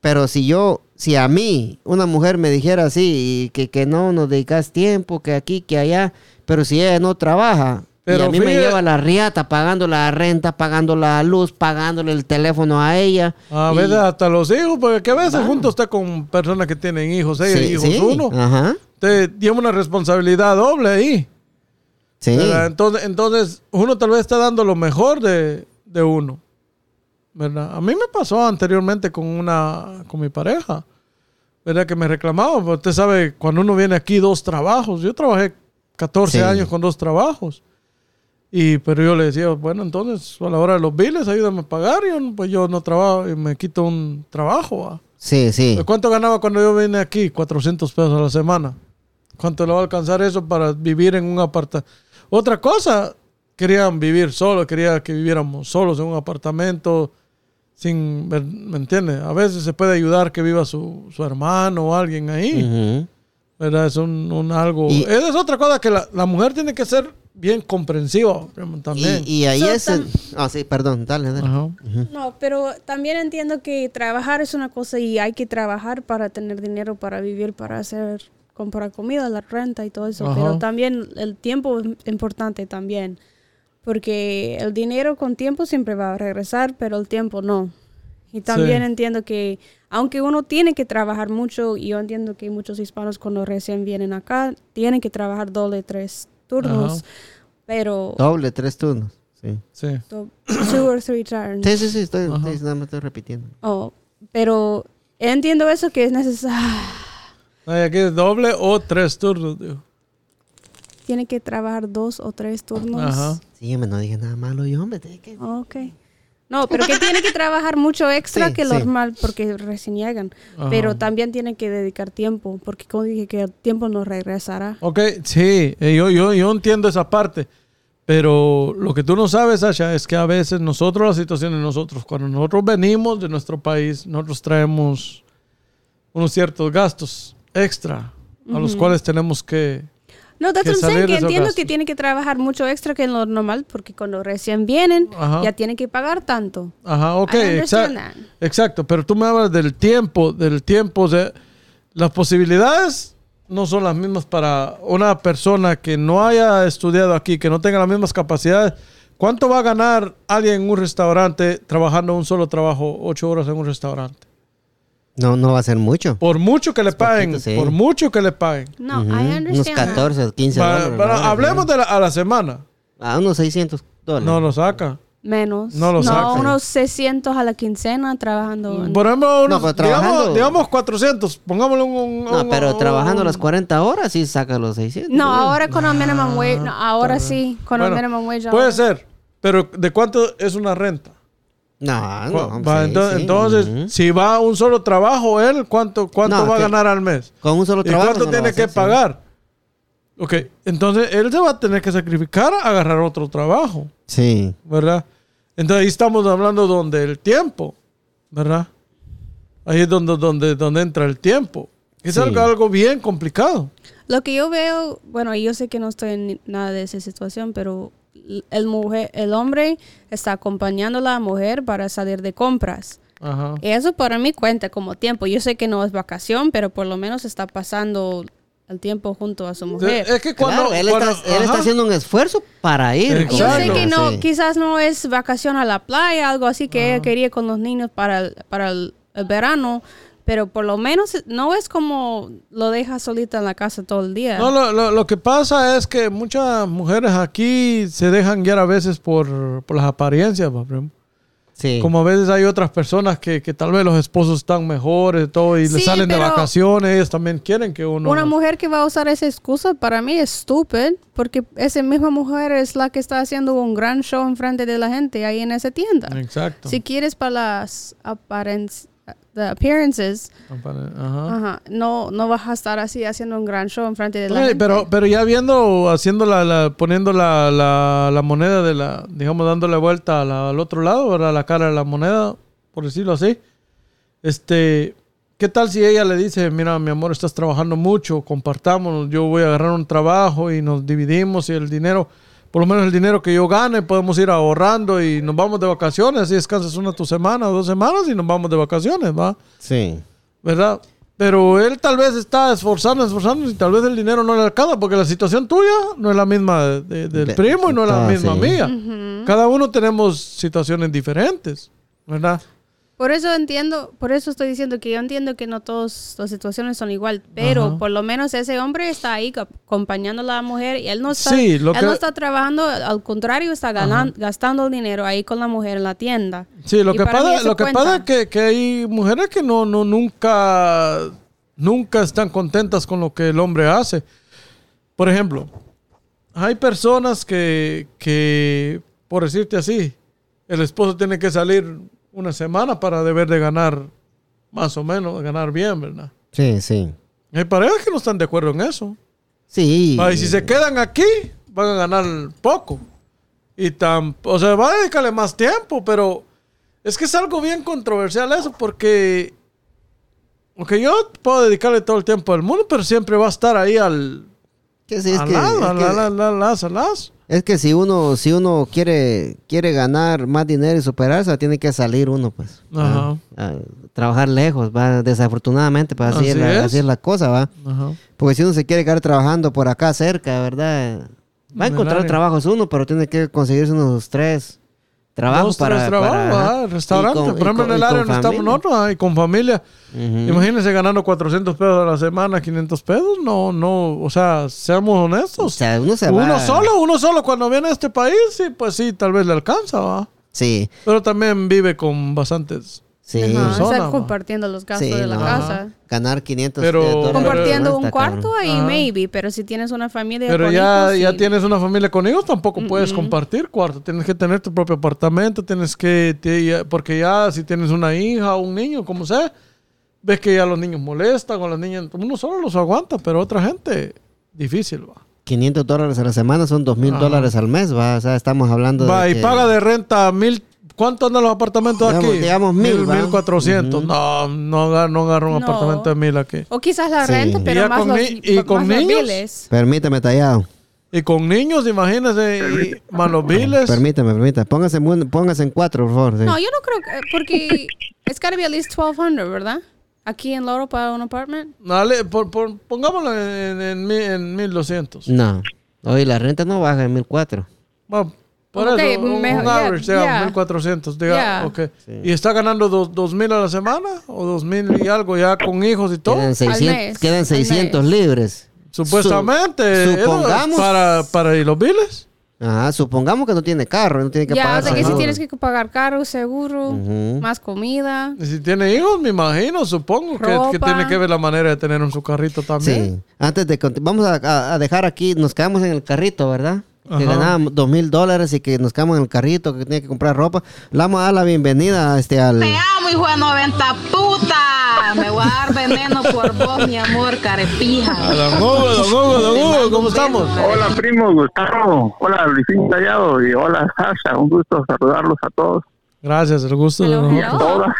Pero si yo, si a mí una mujer me dijera así, y que, que no nos dedicas tiempo, que aquí, que allá, pero si ella no trabaja, Pero y a mí me lleva la riata pagando la renta, pagando la luz, pagándole el teléfono a ella. A y- veces hasta los hijos, porque que a veces juntos está con personas que tienen hijos, ella Sí, hijos sí, uno. Ajá. Te lleva una responsabilidad doble ahí. Sí. ¿verdad? Entonces, entonces, uno tal vez está dando lo mejor de, de uno. ¿Verdad? A mí me pasó anteriormente con una con mi pareja. ¿Verdad? Que me reclamaba. porque Usted sabe, cuando uno viene aquí dos trabajos. Yo trabajé 14 Sí. años con dos trabajos. Y, pero yo le decía, bueno, entonces a la hora de los biles, ayúdame a pagar. Y yo, pues yo no trabajo y me quito un trabajo. ¿va? Sí, sí. ¿De ¿Cuánto ganaba cuando yo vine aquí? 400 pesos a la semana. ¿Cuánto le va a alcanzar eso para vivir en un apartamento? Otra cosa, querían vivir solos, quería que viviéramos solos en un apartamento sin, ¿me entiendes? A veces se puede ayudar que viva su, su hermano o alguien ahí, Ujú. ¿verdad? Es un, un algo... Y- Esa es otra cosa que la, la mujer tiene que ser bien también. Y, y ahí So, es... Ah, sí, perdón, dale, dale. Ajá. No, pero también entiendo que trabajar es una cosa y hay que trabajar para tener dinero para vivir, para hacer, comprar comida, la renta y todo eso. Ajá. Pero también el tiempo es importante también. Porque el dinero con tiempo siempre va a regresar, pero el tiempo no. Y también Sí. entiendo que, aunque uno tiene que trabajar mucho, y yo entiendo que muchos hispanos cuando recién vienen acá, tienen que trabajar doble, tres turnos, Ajá. pero Doble, tres turnos. Sí. Sí. two or three turns. Sí, sí, sí, estoy, estoy- nada más estoy repitiendo. Oh, pero entiendo eso que es necesario. Ay, aquí es doble o tres turnos, digo. Tiene que trabajar dos o tres turnos. Ajá. Sí, hombre, no dije nada malo yo, hombre. te- que- Ok. No, pero que tiene que trabajar mucho extra Sí, que sí. normal porque recién llegan. Ajá. Pero también tiene que dedicar tiempo porque como dije que el tiempo no regresará. Ok, sí, eh, yo, yo, yo entiendo esa parte. Pero lo que tú no sabes, Sasha, es que a veces nosotros, las situaciones nosotros, cuando nosotros venimos de nuestro país, nosotros traemos unos ciertos gastos extra a los cuales tenemos que... No, salir de que entiendo que tiene que trabajar mucho extra que en lo normal porque cuando recién vienen Ajá. ya tiene que pagar tanto. Ajá, ok, exacto. Exacto, pero tú me hablas del tiempo, del tiempo, o sea, las posibilidades no son las mismas para una persona que no haya estudiado aquí, que no tenga las mismas capacidades. ¿Cuánto va a ganar alguien en un restaurante trabajando un solo trabajo, ocho horas en un restaurante? No, no va a ser mucho. Por mucho que le paguen, poquito, sí. por mucho que le paguen. No, Ujú, I Unos understand. that. 14 o 15 Va- dólares. la hora, hablemos ¿no? de la, a la semana. A unos 600 dólares. No lo saca. Menos. No lo saca. unos 600 a la quincena trabajando. en- Por ejemplo, unos- pero digamos, trabajando- digamos 400. Pongámosle un... un- No, un- pero un- trabajando las 40 horas sí saca los 600. No, ahora con el minimum wage. no, ahora sí, con Bueno, el minimum wage. Puede ahora. ser, pero ¿de cuánto es una renta? No, Va- no. va, sí, ento- sí. Entonces, Ujú. si va a un solo trabajo, él, ¿cuánto, cuánto No, va a ganar al mes? Con un solo ¿Y trabajo. cuánto no lo tiene que hacer, sí. pagar? Ok, entonces él se va a tener que sacrificar a agarrar otro trabajo, Sí. ¿verdad? Entonces ahí estamos hablando donde el tiempo, ¿verdad? Ahí es donde, donde, donde entra el tiempo. Es Sí. algo, algo bien complicado. Lo que yo veo, bueno, yo sé que no estoy en nada de esa situación, pero el, mujer, el hombre está acompañando a la mujer para salir de compras. Ajá. Eso para mí cuenta como tiempo. Yo sé que no es vacación, pero por lo menos está pasando el tiempo junto a su mujer. Es que cuando... Claro, él, cuando- está, él está haciendo un esfuerzo para ir. Exacto. Yo sé que no, Sí. quizás no es vacación a la playa, algo así que ella quería con los niños para el, para el, el verano, pero por lo menos no es como lo deja solita en la casa todo el día. No, lo, lo- lo que pasa es que muchas mujeres aquí se dejan guiar a veces por, por las apariencias, pa, primo. Sí. Como a veces hay otras personas que, que tal vez los esposos están mejores y todo y le Sí, salen de vacaciones, ellos también quieren que uno... Una mujer que va a usar esa excusa para mí es estúpida, porque esa misma mujer es la que está haciendo un gran show en frente de la gente ahí en esa tienda. Exacto. Si quieres para las aparenc- the appearances, Ajá. ajá, no, no vas a estar así haciendo un gran show en frente de la gente. pero, pero ya viendo, haciendo la, la- poniendo la, la, la moneda de la, digamos, dándole vuelta a al otro lado, ¿verdad? La cara de la moneda, por decirlo así. Este, ¿qué tal si ella le dice, mira, mi amor, estás trabajando mucho, compartámonos, yo voy a agarrar un trabajo y nos dividimos y el dinero, por lo menos el dinero que yo gane, podemos ir ahorrando y nos vamos de vacaciones, así descansas una tu semana o dos semanas y nos vamos de vacaciones, ¿va? Sí. ¿verdad? Pero él tal vez está esforzando, esforzando y tal vez el dinero no le alcanza porque la situación tuya no es la misma de- de- del De- primo y no es la ah, misma sí. mía. Cada uno tenemos situaciones diferentes, ¿verdad? Por eso entiendo, por eso estoy diciendo que yo entiendo que no todas las situaciones son igual, pero Ajá. por lo menos ese hombre está ahí co- acompañando a la mujer y él no está, Sí, lo él que- no está trabajando, al contrario, está ganan- gastando el dinero ahí con la mujer en la tienda. Sí, lo Y que pasa, lo que cuenta. pasa es que, que hay mujeres que no, no, nunca, nunca están contentas con lo que el hombre hace. Por ejemplo, hay personas que, que, por decirte así, el esposo tiene que salir una semana para deber de ganar más o menos, ganar bien, ¿verdad? Sí, sí. Hay parejas que no están de acuerdo en eso. Sí. Va, y si se quedan aquí, van a ganar poco. Y tan, o sea, va a dedicarle más tiempo, pero Es que es algo bien controversial eso, porque. Porque yo puedo dedicarle todo el tiempo al mundo, pero siempre va a estar ahí al. Sí, es al que, lado, es al que- al- al- al- las- al las. Es que si uno, si uno quiere, quiere ganar más dinero y superarse, tiene que salir uno, pues. Ajá. A, a trabajar lejos, va. Desafortunadamente, pues así, Así es la, es. así es la cosa, va. Ajá. Porque si uno se quiere quedar trabajando por acá cerca, ¿verdad? Va a encontrar trabajos uno, pero tiene que conseguirse unos tres trabajos Dos, para... tres trabajos, para- ah, restaurante. Con- Por ejemplo, en el área donde estamos nosotros, y con familia. Imagínense ganando 400 pesos a la semana, 500 pesos. No, no, o sea, seamos O honestos. sea, uno se uno va... solo, uno solo cuando viene a este país, sí, pues sí, tal vez le alcanza, ¿va? Sí, Pero también vive con bastantes. Sí. Ajá, persona, estar va. compartiendo los gastos Sí, de la no. casa. Ganar 500 Pero- eh, dólares Compartiendo un cuarto, ahí Ajá. maybe, pero si tienes una familia Pero con ya, hijos, ya sí. tienes una familia con hijos, tampoco puedes compartir cuarto. Tienes que tener tu propio apartamento, tienes que, te- ya- porque ya si tienes una hija o un niño, como sea, ves que ya los niños molestan o las niñas, uno solo los aguanta, pero otra gente, difícil, va. 500 dólares a la semana son 2 mil dólares al mes, va. O sea, estamos hablando Va, de y que- paga de renta mil, ¿cuánto andan los apartamentos Digamos- aquí? digamos mil, mil cuatrocientos. No, no agarro, no agarro un No. apartamento de mil aquí. O quizás la Sí. renta, Y pero ya más con los, y más con los niños. biles. Permíteme, tallado. Y con niños, imagínense, y más los biles. Permíteme, permítame. Póngase, en póngase en cuatro, por favor. sí. No, yo no creo que, porque it's gotta be at least 1200, ¿verdad? Aquí en Loro para un apartment. Dale, por, por- pongámoslo en, en, mil- en 1200. No. Oye, la renta no baja en 1004. Bueno, por Ok, eso, un, mejor- un yeah, average, digamos, yeah. 1400, diga, Yeah. ok. ¿Y está ganando dos, 2000 a la semana? ¿O 2000 y algo ya con hijos y todo? Quedan 600, mes, quedan al 600 mes. libres. Supuestamente. Su- eso, supongamos- Para, para, ¿y los biles? Ajá, supongamos que no tiene carro, no tiene que Ya, pagar o sea que si tienes que pagar carro, seguro, Ujú. más comida. Y si tiene hijos, me imagino, supongo que, que tiene que ver la manera de tener en su carrito también. Sí. Antes de vamos a, a- a dejar aquí, nos quedamos en el carrito, ¿verdad? Que Ajá. ganábamos dos mil dólares y que nos quedamos en el carrito, que tenía que comprar ropa. Le vamos a dar la bienvenida este, al... Te amo, hijo de 90 puta. Me voy a dar veneno por vos, mi amor, carepija. Don Hugo, don Hugo, don Hugo, ¿cómo estamos? Hola primo Gustavo, hola Luisín Tallado y hola Sasha, un gusto saludarlos a todos, Gracias, el gusto de todas.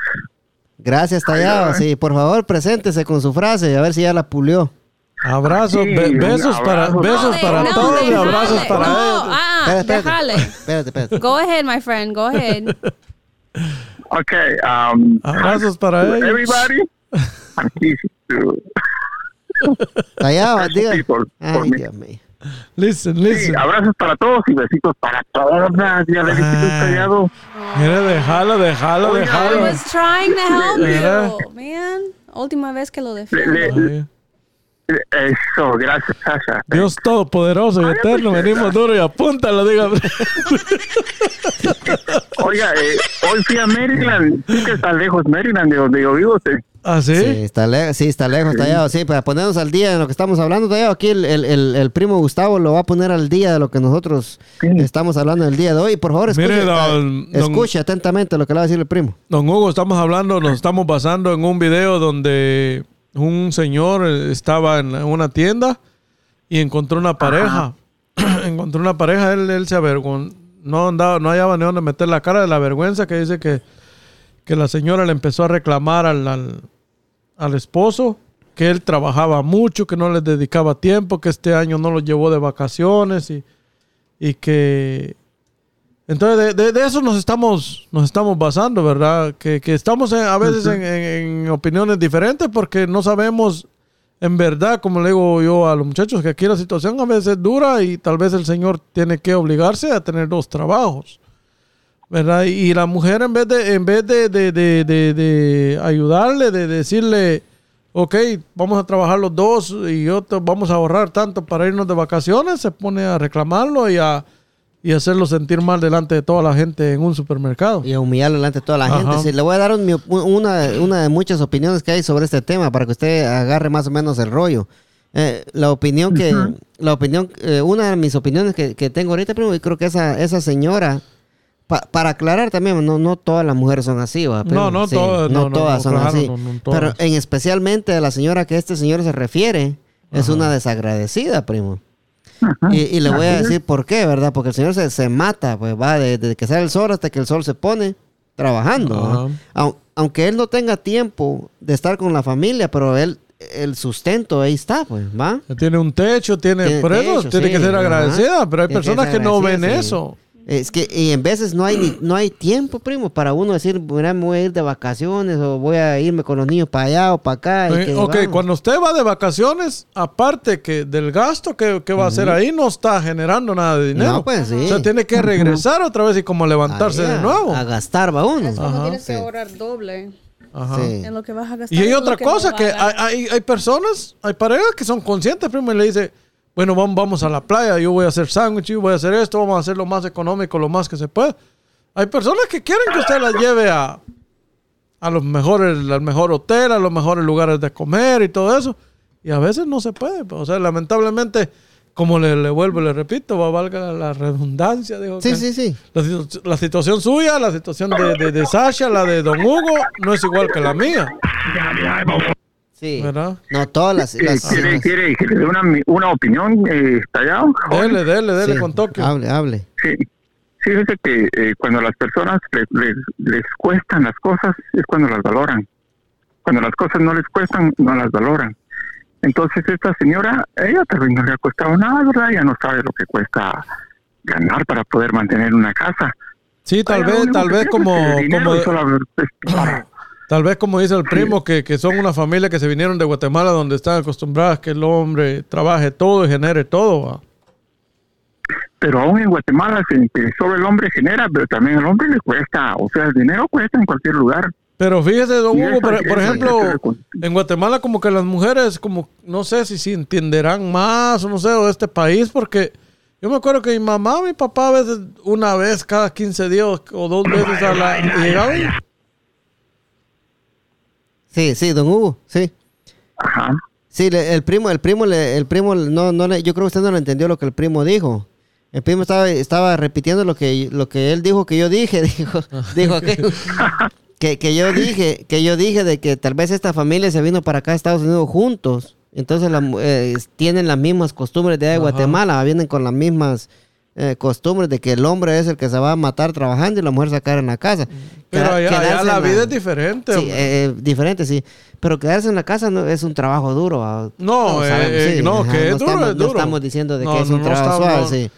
Gracias, Tallado. Sí, por favor, preséntese con su frase, a ver si ya la pulió. Abrazos, Sí, be- besos para, abrazo. besos No, para no, todos y abrazos para no, ellos. Ah, Espérate, espérate. Espérate, espérate. Go ahead, my friend, go ahead. Okay, um, Abrazos para ellos. everybody, Eso diga. sí, Ay. Dios mío. Listen, sí, listen. abrazos para todos y besitos para todas. Ya le dije. Tallado. Mira, déjalo, déjalo, Oiga, I déjalo. was trying to help you, man. Última vez que lo Le- defiendo. Le- Eso, gracias Sasha. Dios todopoderoso y eterno, venimos duro y apúntalo, diga. (laughs) Oiga, eh, hoy fui a Maryland, sí que está lejos Maryland de donde yo vivo. sí. ¿Ah, sí? Sí, está lejos, sí, está lejos, Tallado. Sí, para ponernos al día de lo que estamos hablando, Tallado, aquí el, el- el- el primo Gustavo lo va a poner al día de lo que nosotros Sí. estamos hablando el día de hoy. Por favor, escuche, Mire, eh, don- escuche atentamente lo que le va a decir el primo. Don Hugo, estamos hablando, nos estamos basando en un video donde un señor eh, estaba en una tienda y encontró una pareja. (clears throat) encontró una pareja, él, él se avergonzó. No, andaba, no hallaba ni dónde meter la cara de la vergüenza que dice que, que la señora le empezó a reclamar al, al, al esposo que él trabajaba mucho, que no le dedicaba tiempo, que este año no lo llevó de vacaciones y, y que entonces, de, de- de eso nos estamos, nos estamos basando, ¿verdad? Que, que estamos en- a veces en, en- en opiniones diferentes porque no sabemos, en verdad, como le digo yo a los muchachos, que aquí la situación a veces es dura y tal vez el Señor tiene que obligarse a tener dos trabajos, ¿verdad? Y, y la mujer en vez de, en vez de, de- de- de- de ayudarle, de decirle, ok, vamos a trabajar los dos y yo te- vamos a ahorrar tanto para irnos de vacaciones, se pone a reclamarlo y a y hacerlo sentir mal delante de toda la gente en un supermercado. Y a humillarlo delante de toda la Ajá. gente. Sí, le voy a dar un- una, una de muchas opiniones que hay sobre este tema para que usted agarre más o menos el rollo. Eh, la opinión que, la opinión, eh, una de mis opiniones que, que tengo ahorita, primo, y creo que esa, esa señora, pa- para aclarar también, no, no todas las mujeres son así, ¿va, primo? No, no todas, no, no, todas no, son claro, así. no, no todas. Pero en especialmente a la señora que este señor se refiere, es una desagradecida, primo. Y, y le voy a decir por qué, ¿verdad? Porque el señor se, se mata, pues va de- desde que sale el sol hasta que el sol se pone. trabajando. Aunque él no tenga tiempo de estar con la familia, pero él, el sustento ahí está, pues, ¿va? Tiene un techo, tiene, Tiene por eso techo, tiene sí, que ser agradecida, pero hay personas que, no ven sí. eso. Es que y en veces no hay ni- no hay tiempo, primo, para uno decir, mira, me voy a ir de vacaciones o voy a irme con los niños para allá o para acá. y Eh, que ok, vamos. cuando usted va de vacaciones, aparte que del gasto que, que va a hacer ahí, no está generando nada de dinero. No, pues, sí. O sea, tiene que regresar otra vez y como levantarse de nuevo. A gastar va uno. Es como Ajá. tienes que Sí. ahorrar doble Ajá. Sí. en lo que vas a gastar. Y hay otra que cosa, que a hay, hay, hay personas, hay parejas que son conscientes, primo, y le dice, bueno, vamos, a la playa, yo voy a hacer sándwich, yo voy a hacer esto, vamos a hacer lo más económico, lo más que se pueda. Hay personas que quieren que usted las lleve a, a los mejores, al mejor hotel, a los mejores lugares de comer y todo eso. Y a veces no se puede. pues, O sea, lamentablemente, como le, le vuelvo y le repito, va, valga la redundancia. Sí, que sí, sí. La, la situación suya, la situación de, de, de Sasha, la de Don Hugo, no es igual que la mía. Sí. ¿Verdad? No, todas las... Eh, las- ¿Quiere, quiere que le dé una, una opinión, eh, Tallado? Dele, dele, dele sí. con Tokio. Hable, hable. Sí, fíjese que eh, cuando las personas le- le- les cuestan las cosas es cuando las valoran. Cuando las cosas no les cuestan, no las valoran. Entonces esta señora, ella vez no le ha costado nada, ¿verdad? Ella no sabe lo que cuesta ganar para poder mantener una casa. Sí, tal vez, tal vez como, como y solo, pues, para- (clears throat) tal vez como dice el primo, que, que son una familia que se vinieron de Guatemala donde están acostumbradas que el hombre trabaje todo y genere todo. ¿va? pero aún en Guatemala se, que solo el hombre genera, pero también el hombre le cuesta, o sea, el dinero cuesta en cualquier lugar. Pero fíjese, don Hugo, por, ejemplo, en Guatemala como que las mujeres, como, no sé si, si entenderán más o no sé, o de este país, porque yo me acuerdo que mi mamá, mi papá a veces, una vez cada 15 días o dos veces a la... llegaban Sí, sí, don Hugo, sí. Ajá. Sí, le- el primo, el primo, le- el primo, no, no, le- yo creo que usted no lo entendió lo que el primo dijo. El primo estaba, estaba repitiendo lo que, lo que él dijo que yo dije, (laughs) dijo, dijo que, (laughs) que, que yo dije, que yo dije de que tal vez esta familia se vino para acá a Estados Unidos juntos. Entonces la eh, tienen las mismas costumbres de allá de Ajá. Guatemala, vienen con las mismas eh, costumbres de que el hombre es el que se va a matar trabajando y la mujer quedar en la casa. Pero allá, allá quedarse la vida es diferente. Sí, hombre. eh, diferente, sí. Pero quedarse en la casa no, es un trabajo duro. No, Todos eh, eh, sí, no, ajá, que es no duro, estamos, es no duro. estamos diciendo de No, que es no, un no trabajo estamos- suave, no. sí.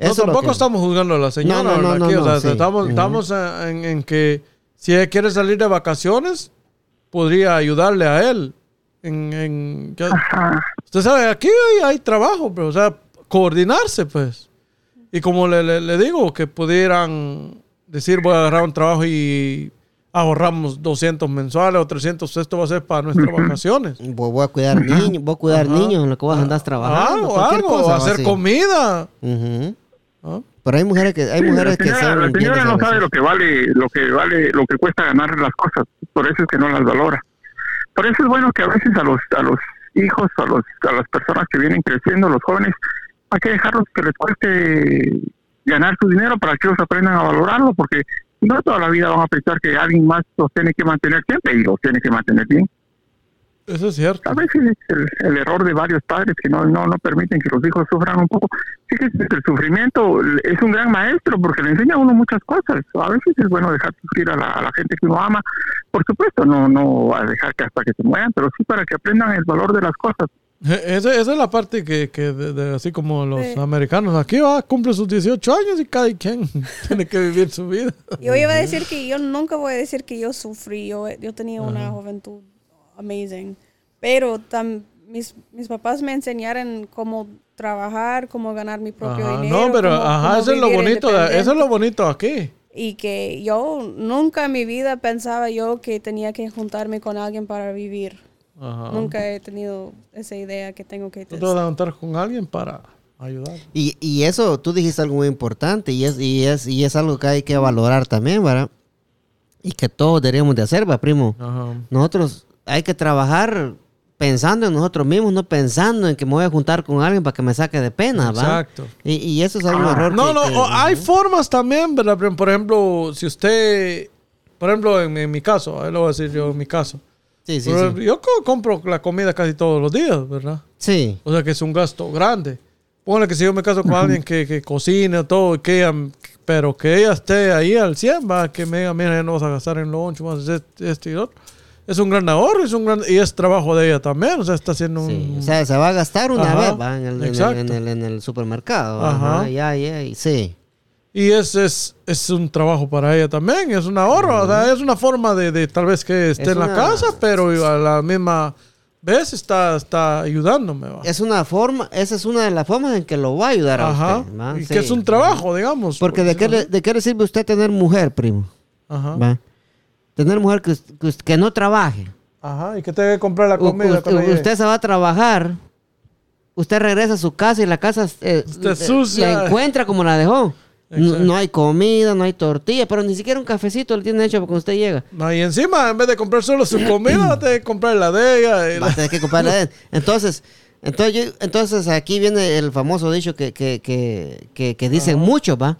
No, Eso es lo tampoco que- estamos juzgando a la señora. No, no, no, ¿verdad? no, Aquí, o no, sea, sí. estamos, estamos en, en que si ella quiere salir de vacaciones, podría ayudarle a él. En, en- usted sabe, aquí hay, hay trabajo, pero, o sea, coordinarse, pues. Y como le, le- le digo, que pudieran decir, voy a agarrar un trabajo y ahorramos 200 mensuales o 300, esto va a ser para nuestras vacaciones. Voy, voy a cuidar niños, voy a cuidar Ajá. niños en lo que vos andás trabajando. Algo, cualquier algo, cosa, hacer comida. ¿ah? Pero hay mujeres que, hay Sí, mujeres la que señora, son la señora no a sabe lo que vale, lo que vale, lo que cuesta ganar las cosas. Por eso es que no las valora. Por eso es bueno que a veces a los, a los hijos, a los, a las personas que vienen creciendo, los jóvenes, hay que dejarlos que les cueste ganar su dinero para que ellos aprendan a valorarlo, porque no toda la vida van a pensar que alguien más los tiene que mantener siempre y los tiene que mantener bien. Eso es cierto. A veces es el, el error de varios padres que no, no, no permiten que los hijos sufran un poco. Fíjese que el sufrimiento es un gran maestro porque le enseña a uno muchas cosas. A veces es bueno dejar sufrir a la, a la gente que uno ama. Por supuesto, no, no a dejar que hasta que se mueran, pero sí para que aprendan el valor de las cosas. E- Esa, esa es la parte que, que de- de- así como los Sí. americanos, aquí va, cumple sus 18 años y cada quien (laughs) tiene que vivir su vida. Yo iba a decir que yo nunca voy a decir que yo sufrí. Yo, yo tenía una juventud amazing. Pero tam- mis, mis papás me enseñaron cómo trabajar, cómo ganar mi propio Ajá, dinero. No, pero cómo- ajá, cómo eso es lo bonito, eso es lo bonito aquí. Y que yo nunca en mi vida pensaba yo que tenía que juntarme con alguien para vivir. Ajá. Nunca he tenido esa idea que tengo que Tú te vas a levantar con alguien para ayudar. Y, y eso, tú dijiste algo muy importante y es, y, es, y es algo que hay que valorar también, ¿verdad? Y que todos deberíamos de hacer, ¿va, primo? Ajá. Nosotros hay que trabajar pensando en nosotros mismos, no pensando en que me voy a juntar con alguien para que me saque de pena, ¿va? Exacto. Y, y eso es algo error No, que- no, que- o hay formas también, ¿verdad? Por por ejemplo, si usted, por ejemplo, en, en mi caso, ahí lo voy a decir yo en mi caso. Sí, sí, Por sí. Yo co- compro la comida casi todos los días, ¿verdad? Sí. O sea que es un gasto grande. Póngale que si yo me caso con alguien que, que cocine o todo, que ella pero que ella esté ahí al 100, va, que me diga, mira, ya no vas a gastar en lunch, más este, este y otro. Es un gran ahorro, es un gran, y es trabajo de ella también, o sea, está haciendo un... O sea, se va a gastar una Ajá, vez, va, en el, en el- exacto. en el- en el supermercado. Ajá. Ajá, ya, ya, y sí. Y es, es, es un trabajo para ella también, es un ahorro, o sea, es una forma de, de tal vez que esté Es en la una- casa, pero a la misma vez está, está ayudándome. ¿va? Es una forma, esa es una de las formas en que lo va a ayudar a Ajá, usted. ¿va? y Sí. que es un trabajo, digamos. Porque de qué, le, de qué le sirve a usted tener mujer, primo. Ajá, ¿Va? Tener mujer que, que, que no trabaje. ajá, y que tenga que comprar la U- comida. usted, cuando llegue. usted se va a trabajar, usted regresa a su casa y la casa eh, eh, la encuentra como la dejó. No, hay comida, no hay tortilla, pero ni siquiera un cafecito le tiene hecho cuando usted llega. No, y encima, en vez de comprar solo su comida, va a tener que comprar la de ella. y Va a la- tener que comprarla él. (laughs) Entonces, entonces, yo- entonces aquí viene el famoso dicho que, que, que, que, que dicen muchos, ¿va?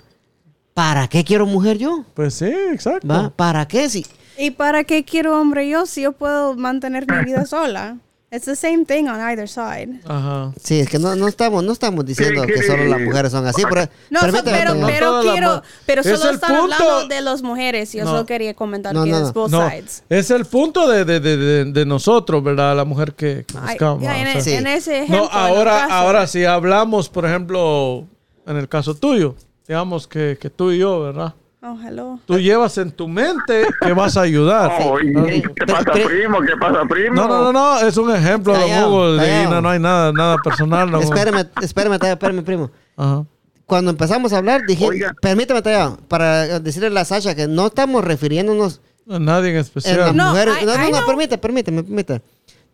¿Para qué quiero mujer yo? Pues sí, exacto. ¿Va? ¿Para qué? Si, ¿Y para qué quiero hombre yo si yo puedo mantener mi vida sola? It's the same thing on either side. Ajá. sí, es que no, no estamos, no estamos diciendo ¿Qué que solo las mujeres son así. Pero, No, so- pero, no pero quiero, pero Es solo están punto- hablando de las mujeres. Yo No. solo quería comentar No, que no, es no. both No, sides. es el punto de, de, de, de, de nosotros, ¿verdad? La mujer que, buscamos. ya, en, o sea. Sí. en ese ejemplo. No, ahora, caso. ahora si hablamos, por ejemplo, en el caso tuyo, digamos que, que tú y yo, ¿verdad? Oh, hello. Tú llevas en tu mente que vas a ayudar. (laughs) Oh, ¿y Ah. ¿Qué pasa, primo? ¿Qué pasa, primo? No, no, no, no, es un ejemplo, don Callao, Hugo. de ahí no, no hay nada, nada personal. Hugo. espérame, espérame, Taya, espérame, primo. Ajá. Cuando empezamos a hablar, dije, Oiga. permítame, Taya, para decirle a la Sasha que no estamos refiriéndonos A Nadie en en las especial. No, mujeres. I- No, no, I no, permíteme, permite.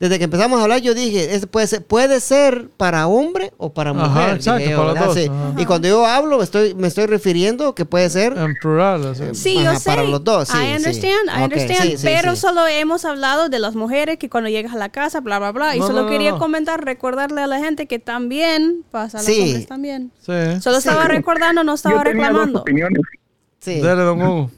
Desde que empezamos a hablar, yo dije, es- puede, ser, puede ser para hombre o para Ajá, mujer. exacto, yo, para dos, Sí. ajá. Y cuando yo hablo, me estoy, me estoy refiriendo que puede ser En plural. así. Sí, Ajá, yo sé. para los dos, sí, I sí. understand, I understand. sí, sí, pero sí. solo hemos hablado de las mujeres que cuando llegas a la casa, bla, bla, bla. Y No, solo no, no, quería no. comentar, recordarle a la gente que también pasa a los Sí. hombres también. Sí. Solo estaba (laughs) recordando, no Yo estaba tenía dos reclamando. opiniones. Sí. Dale, don Hugo.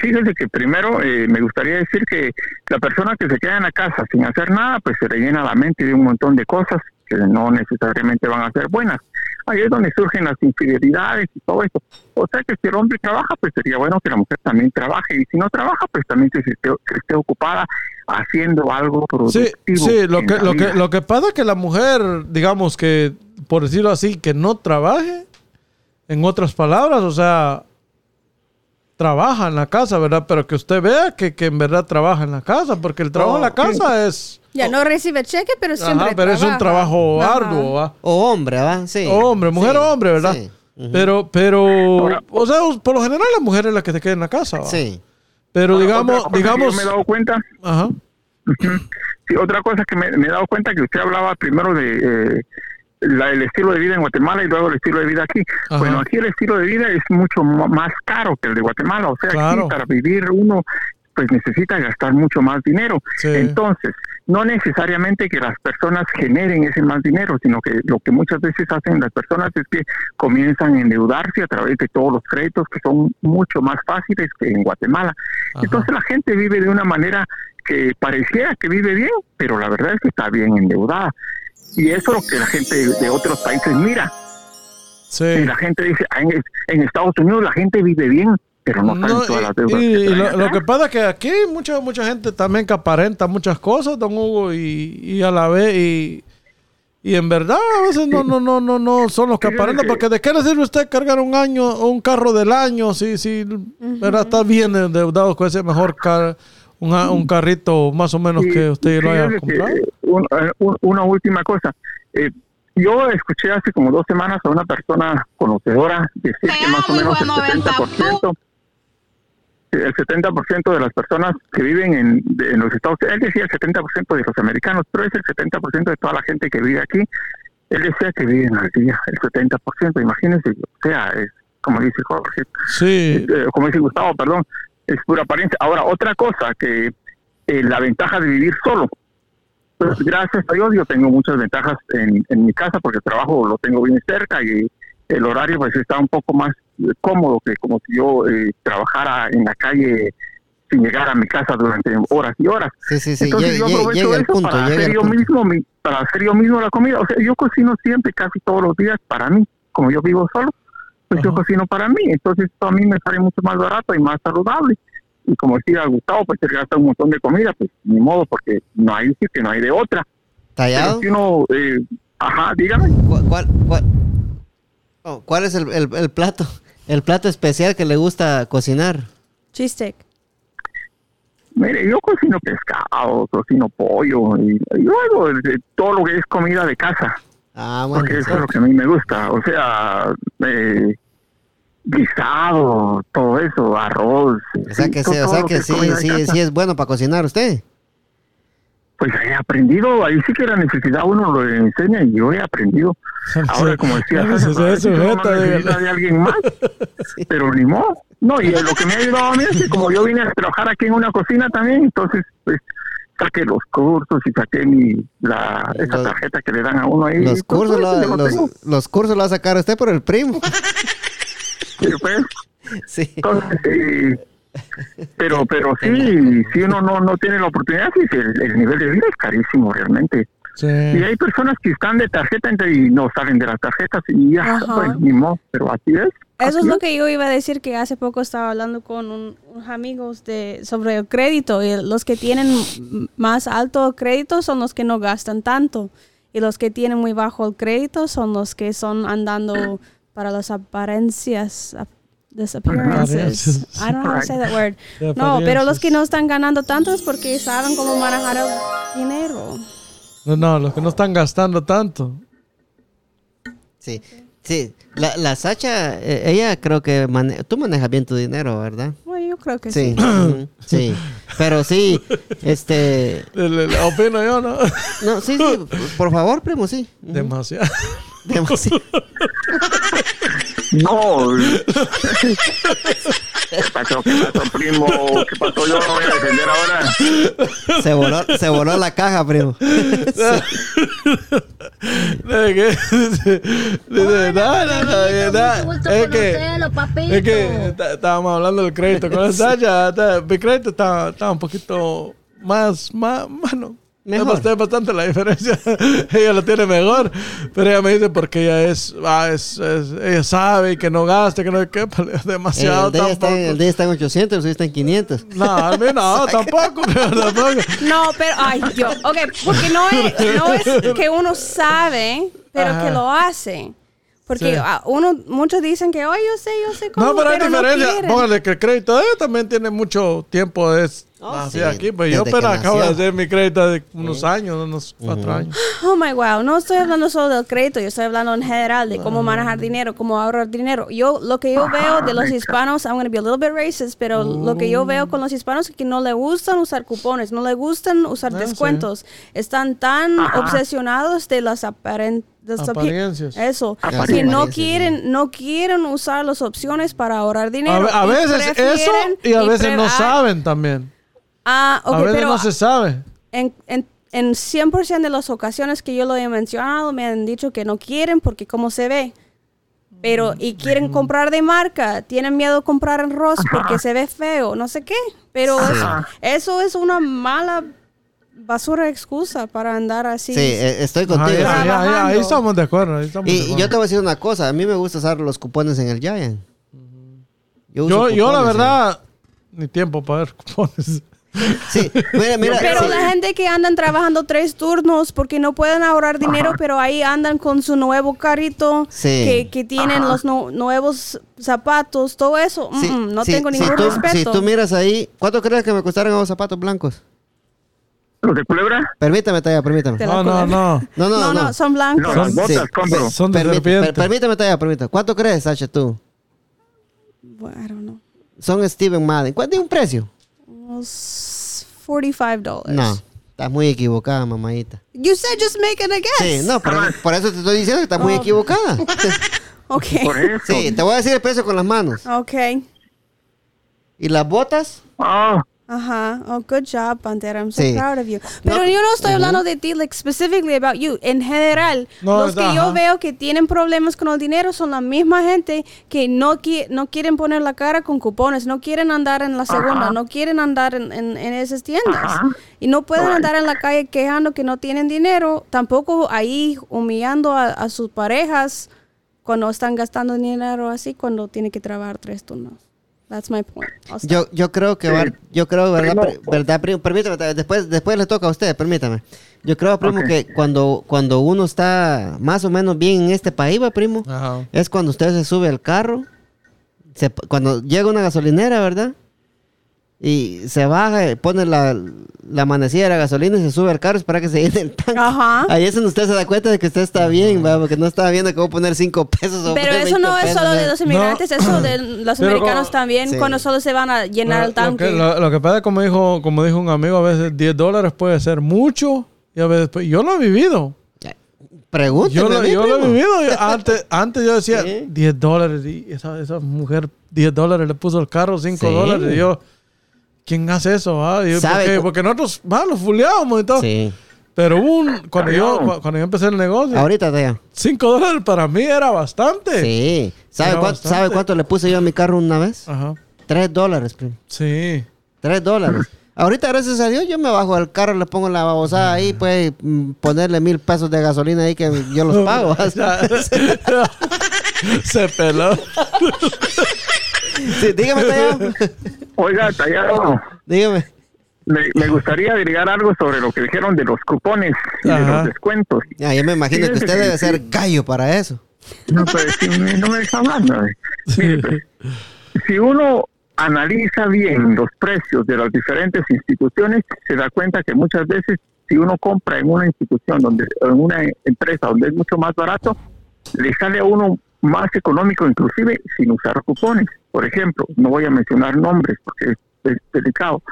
Fíjese que primero eh, me gustaría decir que la persona que se queda en la casa sin hacer nada, pues se rellena la mente de un montón de cosas que no necesariamente van a ser buenas. Ahí es donde surgen las infidelidades y todo eso. O sea que si el hombre trabaja, pues sería bueno que la mujer también trabaje. Y si no trabaja, pues también que se esté, que esté ocupada haciendo algo productivo. sí, lo que, lo, que, lo que pasa es que la mujer, digamos que, por decirlo así, que no trabaje, en otras palabras, o sea, trabaja en la casa, ¿verdad? Pero que usted vea que, que en verdad trabaja en la casa, porque el trabajo en la casa es... Ya no recibe cheque, pero siempre Ajá, pero es un trabajo Ajá. arduo, ¿va? O hombre, ¿va? Sí. Hombre, mujer Sí, o hombre, ¿verdad? Sí. Pero, pero, o sea, por lo general la mujer es la que se queda en la casa, ¿va? Sí. Pero Ahora, digamos, otra cosa que digamos, me he dado cuenta ajá. Sí, otra cosa que me, me he dado cuenta que usted hablaba primero de eh, la- el estilo de vida en Guatemala y luego el estilo de vida aquí. Ajá. Bueno, aquí el estilo de vida es mucho más caro que el de Guatemala. O sea, Claro. aquí para vivir uno pues necesita gastar mucho más dinero. Sí. Entonces, no necesariamente que las personas generen ese más dinero, sino que lo que muchas veces hacen las personas es que comienzan a endeudarse a través de todos los créditos que son mucho más fáciles que en Guatemala. Ajá. Entonces la gente vive de una manera que pareciera que vive bien, pero la verdad es que está bien endeudada. Y eso es lo que la gente de otros países mira. sí. Y la gente dice, "Ah, en, en Estados Unidos la gente vive bien, pero no, No, todas las deudas. y- que y lo, que pasa es que aquí hay mucha mucha gente también que aparenta muchas cosas, don Hugo, y, y a la vez y, y en verdad a veces no no no no no son los que aparentan que- porque de qué le sirve a usted cargar un año un carro del año si si verdad está bien endeudado con ese mejor car, un, un carrito más o menos Sí, que usted lo haya que, comprado. Un- eh, un- una última cosa. Eh, yo escuché hace como dos semanas a una persona conocedora decir que más o menos el de 90 70%, el 70% de las personas que viven en, de- en los Estados Unidos, él decía el 70% de los americanos, pero es el 70% de toda la gente que vive aquí, él decía que viven al día, el 70%, imagínense, o sea, es como dice Jorge, Sí, eh, como dice Gustavo, perdón, es pura apariencia. Ahora, otra cosa, que eh, la ventaja de vivir solo. Pues gracias a Dios yo tengo muchas ventajas en, en mi casa porque el trabajo lo tengo bien cerca y el horario pues está un poco más eh, cómodo que como si yo eh, trabajara en la calle sin llegar a mi casa durante horas y horas. Sí, sí, sí. Entonces Llega, yo aprovecho llega eso punto, para hacer yo punto. mismo mi- para hacer yo mismo la comida. O sea, yo cocino siempre, casi todos los días para mí, como yo vivo solo. pues yo cocino para mí. Entonces esto a mí me sale mucho más barato y más saludable. Y como decía Gustavo, pues se gasta un montón de comida, pues ni modo, porque no hay sí que no hay de otra. Pero ¿Tallado? si uno, eh, ajá, dígame. ¿Cuál, cuál, cuál- oh, cuál es el, el- el plato? El plato especial que le gusta cocinar. Cheesesteak. Mire, yo cocino pescado, cocino pollo, y yo hago de- de todo lo que es comida de casa. Ah, bueno. porque eso es lo que a mí me gusta. O sea, eh, guisado, todo eso, arroz. O sea que, sí, o sea que sí, sí, sí es bueno para cocinar usted. Pues he aprendido, ahí sí que la necesidad uno lo enseña y yo he aprendido. (laughs) Ahora, como decía, (laughs) no dígale. necesita de alguien más, (laughs) pero ni modo. No, y lo que me ha ayudado a mí es que como yo vine a trabajar aquí en una cocina también, entonces pues saqué los cursos y saqué mi, la, esa Los- tarjeta que le dan a uno ahí. Los cursos, lo- yo lo los, tengo. los cursos lo va a sacar usted por el primo. Sí. Sí. Entonces, eh, pero pero sí, si uno no, no tiene la oportunidad, sí, el, el nivel de vida es carísimo realmente. Sí. Y hay personas que están de tarjeta entre- y no salen de las tarjetas y ya, pues, ni modo, pero así es. Eso es lo que yo iba a decir, que hace poco estaba hablando con un- unos amigos de, sobre el crédito y los que tienen más alto crédito son los que no gastan tanto y los que tienen muy bajo el crédito son los que son andando para las apariencias. ap- disappearances. Apariencias. I don't know how to say that word. No, pero los que no están ganando tanto es porque saben cómo manejar el dinero. No, no, los que no están gastando tanto. Sí. Sí. La, la Sacha, eh, ella creo que mane- tú manejas bien tu dinero, ¿verdad? Bueno, yo creo que Sí. sí. Pero sí, este. (laughs) Le- le- le opino yo, ¿no? No, sí, sí. Por favor, primo, sí. Demasiado. Demasiado. No. ¿Qué pasó? ¿Qué pasó, primo? ¿Qué pasó? Yo no voy a defender ahora. Se voló, se voló la caja, primo. Es que, es que está- estábamos hablando del crédito con Sasha. está- Mi crédito está, está un poquito más, más. Es Mejor. bastante, bastante la diferencia. (laughs) ella lo tiene mejor. Pero ella me dice porque ella es, ah, es, es- ella sabe que no gaste, que no que (laughs) demasiado El de, ella está, el de está en 800, el suyo está en 500. No, a mí no, (laughs) tampoco. No, pero, ay, Dios. Ok, porque no es, no es que uno sabe, pero Ajá. que lo hace. Porque Sí. ah, uno, muchos dicen que, ay, yo sé, yo sé cómo, No, pero hay diferencia. quieren. Póngale que el crédito de ella también tiene mucho tiempo. Es Oh, sí, aquí. Pues yo pero acabo de hacer mi crédito de unos años, unos cuatro años. Oh my wow, no estoy hablando solo del crédito, yo estoy hablando en general de cómo manejar dinero, cómo ahorrar dinero. Yo lo que yo veo de los hispanos, I'm going to be a little bit racist, pero lo que yo veo con los hispanos es que no le gustan usar cupones, no le gustan usar Ah, descuentos. Están tan obsesionados de las aparen- de las api- Apariencias. Eso, Apariencias. que no quieren no quieren usar las opciones para ahorrar dinero. a y veces eso y a veces no ah, saben también. Ah, ok, a veces pero no se sabe. en, en, en 100% de las ocasiones que yo lo he mencionado, me han dicho que no quieren porque cómo se ve. Pero, y quieren comprar de marca, tienen miedo de comprar en Ross porque se ve feo, no sé qué. Pero eso, eso es una mala basura de excusa para andar así. Sí, eh, estoy Ajá, contigo. ya, ya, ya, ahí estamos de acuerdo. ahí estamos de Y, y acuerdo. yo te voy a decir una cosa, a mí me gusta usar los cupones en el Giant. Yo, uso yo, yo la verdad, ni tiempo para ver cupones. Sí, mira, mira. Pero sí. la gente que andan trabajando tres turnos porque no pueden ahorrar dinero, pero ahí andan con su nuevo carrito, Sí. que, que tienen los nu- nuevos zapatos, todo eso. Sí, mm, no sí, tengo si ningún tú- respeto. Si tú miras ahí, ¿cuánto crees que me costaron los zapatos blancos? ¿Los de culebra? Permítame, Taya, permítame. No, no, no. No, no, no, no. no, son blancos. No, las botas compro. Son de Permite- serpiente. per- permítame, Taya, permítame. ¿Cuánto crees, Sacha, tú? Bueno, know. Son Steven Madden. ¿Cuánto es un precio? Unos 45 dólares. No, estás muy equivocada, mamadita. You said just making a guess. Sí, no, por, eso- por eso te estoy diciendo que estás muy Oh. equivocada. (laughs) Ok. Por eso. Sí, te voy a decir el precio con las manos. Ok. ¿Y las botas? Ah, Ajá. Oh, good job, Pantera. I'm so Sí. proud of you. Pero No. yo no estoy hablando de ti, like, specifically about you. En general, No, los que ajá. yo veo que tienen problemas con el dinero son la misma gente que no, qui- no quieren poner la cara con cupones, no quieren andar en la segunda, no quieren andar en, en- en esas tiendas. Ajá. Y no pueden Right. andar en la calle quejando que no tienen dinero, tampoco ahí humillando a, a sus parejas cuando están gastando dinero así, cuando tiene que trabajar tres turnos. That's my point. I'll stop. Yo, yo creo que, Sí. va- yo creo, ¿verdad, Primo. pri- verdad, primo? Permítame, ta- después, después le toca a usted, permítame. Yo creo, primo, que cuando, cuando uno está más o menos bien en este país, va, primo, Ajá. es cuando usted se sube al carro, se- cuando llega una gasolinera, ¿verdad? Y se baja, pone la, la manecilla de la gasolina y se sube al carro para que se llene el tanque. Ajá. Ahí es donde usted se da cuenta de que usted está bien, va, porque no estaba viendo a poner 5 pesos o Pero eso 20 no es pesos, solo de los inmigrantes, eso de (clears throat) los Pero americanos como- también, Sí. cuando solo se van a llenar el Lo- tanque. Lo que, lo- lo que pasa, como dijo, como dijo un amigo, a veces 10 dólares puede ser mucho. Y a veces, pues, yo lo he vivido. Pregúnteme Yo lo, yo lo he vivido. Yo- antes, (laughs) antes yo decía Sí. 10 dólares. Y esa, esa mujer 10 dólares le puso el carro 5 Sí. dólares. Y yo, ¿quién hace eso? ah? Yo, ¿Sabe porque, nosotros, va, los fuleábamos y todo. Sí. Pero hubo un, cuando, yo, cuando yo empecé el negocio, Ahorita, Tea. 5 dólares para mí era bastante. Sí. ¿Sabe, Era cuánto, bastante. ¿Sabe cuánto le puse yo a mi carro una vez? Ajá. Tres dólares, primo. Sí. Tres dólares. Ahorita, gracias a Dios, yo me bajo al carro, le pongo la babosada ahí, pues mm, ponerle mil pesos de gasolina ahí que yo los (laughs) pago. (laughs) (laughs) Se peló. Sí, dígame, Teo. Oiga, Tallado, dígame. me, me gustaría agregar algo sobre lo que dijeron de los cupones y de los descuentos. Ah, yo me imagino que usted debe ser gallo para eso. No, pero si me- no me deja hablar. ¿no? Mire, pues, si uno analiza bien los precios de las diferentes instituciones, se da cuenta que muchas veces si uno compra en una institución, donde en una empresa donde es mucho más barato, le sale a uno más económico inclusive sin usar cupones. Por ejemplo, no voy a mencionar nombres porque es, delicado,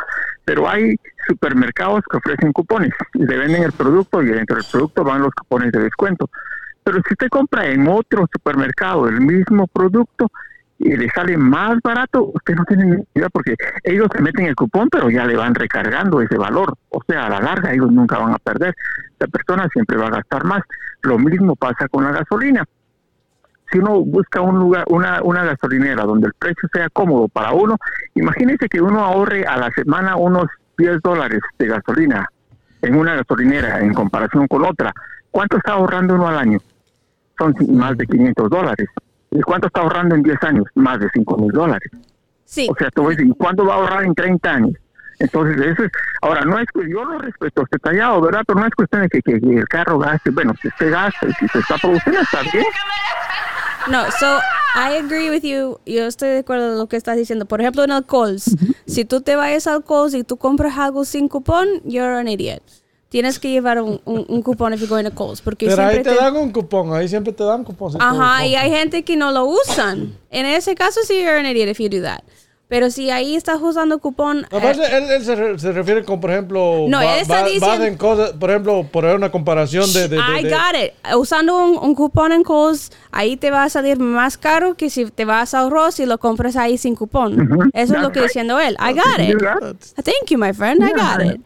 pero hay supermercados que ofrecen cupones y le venden el producto y dentro del producto van los cupones de descuento. Pero si usted compra en otro supermercado el mismo producto y le sale más barato, usted no tiene necesidad porque ellos se meten el cupón, pero ya le van recargando ese valor. O sea, a la larga ellos nunca van a perder. La persona siempre va a gastar más. Lo mismo pasa con la gasolina. Si uno busca un lugar, una, una gasolinera donde el precio sea cómodo para uno, imagínese que uno ahorre a la semana unos 10 dólares de gasolina en una gasolinera en comparación con otra. ¿Cuánto está ahorrando uno al año? Son más de 500 dólares. ¿Y cuánto está ahorrando en 10 años? Más de 5 mil dólares. Sí. O sea, voy a decir, ¿cuánto va a ahorrar en 30 años? Entonces, eso es, ahora, no es que yo lo respeto, usted callado, ¿verdad? Pero no es cuestión de que, que- que el carro gaste, bueno, si usted gasta y si se está produciendo, está bien. No, so I agree with you. Yo estoy de acuerdo con lo que estás diciendo. Por ejemplo, en el Kohl's, si tú te vayas al Kohl's y tú compras algo sin cupón, you're an idiot. Tienes que llevar un, un, un cupón if you're going to Kohl's, porque Pero ahí siempre te te- dan un cupón. Ahí siempre te dan cupón. Ajá, y hay gente que no lo usan. En ese caso, sí, you're an idiot if you do that. Pero si ahí estás usando cupón, Aparte, eh, él, él se, re- se refiere con, por ejemplo, No, él está diciendo- basen cosas, por ejemplo, por una comparación de... de, de- I de- got it. Usando un, un cupón en Kohl's, ahí te va a salir más caro que si te vas a Ross y lo compras ahí sin cupón. Ujú. Eso es lo que right. diciendo él. I got it. Thank you, my friend. I got Yeah. it.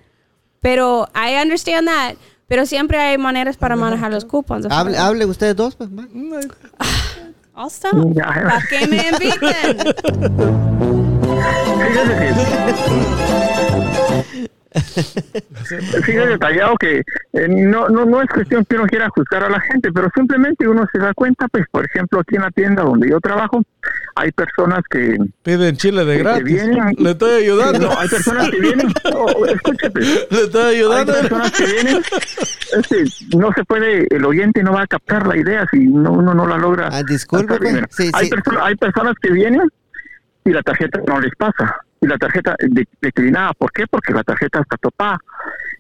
Pero I understand that. Pero siempre hay maneras para manejar los cupones. Hable, hable ustedes dos, pues. va. I'll stop. (laughs) ¿Para qué me inviten? (laughs) Fíjese que... Detallado que eh, no, no, no es cuestión que uno quiera juzgar a la gente, pero simplemente uno se da cuenta, pues, por ejemplo, aquí en la tienda donde yo trabajo, hay personas que... Piden chile de gratis. vienen- Le estoy ayudando. No, hay personas que vienen... oh, escúchate. Le estoy Hay ayudando. personas que vienen, este, no se puede, el oyente no va a captar la idea si no, uno no la logra. Ah, disculpe, pues. Sí, hay, sí. perso- hay personas que vienen y la tarjeta no les pasa. Y la tarjeta de- declinada. ¿Por qué? Porque la tarjeta está topada.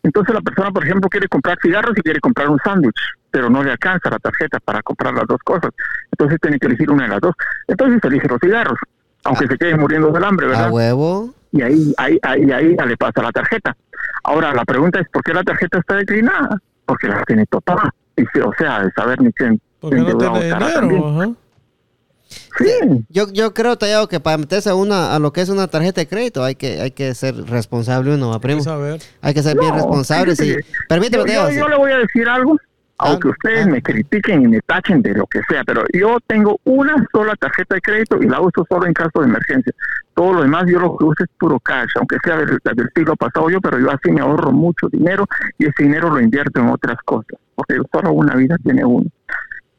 Entonces la persona, por ejemplo, quiere comprar cigarros y quiere comprar un sándwich, pero no le alcanza la tarjeta para comprar las dos cosas. Entonces tiene que elegir una de las dos. Entonces elige los cigarros, aunque se quede muriendo del hambre, ¿verdad? A huevo. y ahí, ahí, ahí, ahí ya le pasa la tarjeta. Ahora, la pregunta es, ¿por qué la tarjeta está declinada? Porque la tiene topada. Y, se- o sea, de saber ni quién Porque no tiene dinero. Ajá. Sí, Yo, yo creo, Tallado, que para meterse a, una, a lo que es una tarjeta de crédito hay que, hay que ser responsable uno, ¿va, primo? Vamos a ver. Hay que ser bien responsable. Sí. Permíteme, yo, le voy a decir algo, aunque Ah, ustedes ah. me critiquen y me tachen de lo que sea, pero yo tengo una sola tarjeta de crédito y la uso solo en caso de emergencia. Todo lo demás yo lo que uso es puro cash, aunque sea del, del siglo pasado yo, pero yo así me ahorro mucho dinero y ese dinero lo invierto en otras cosas, porque solo una vida tiene uno.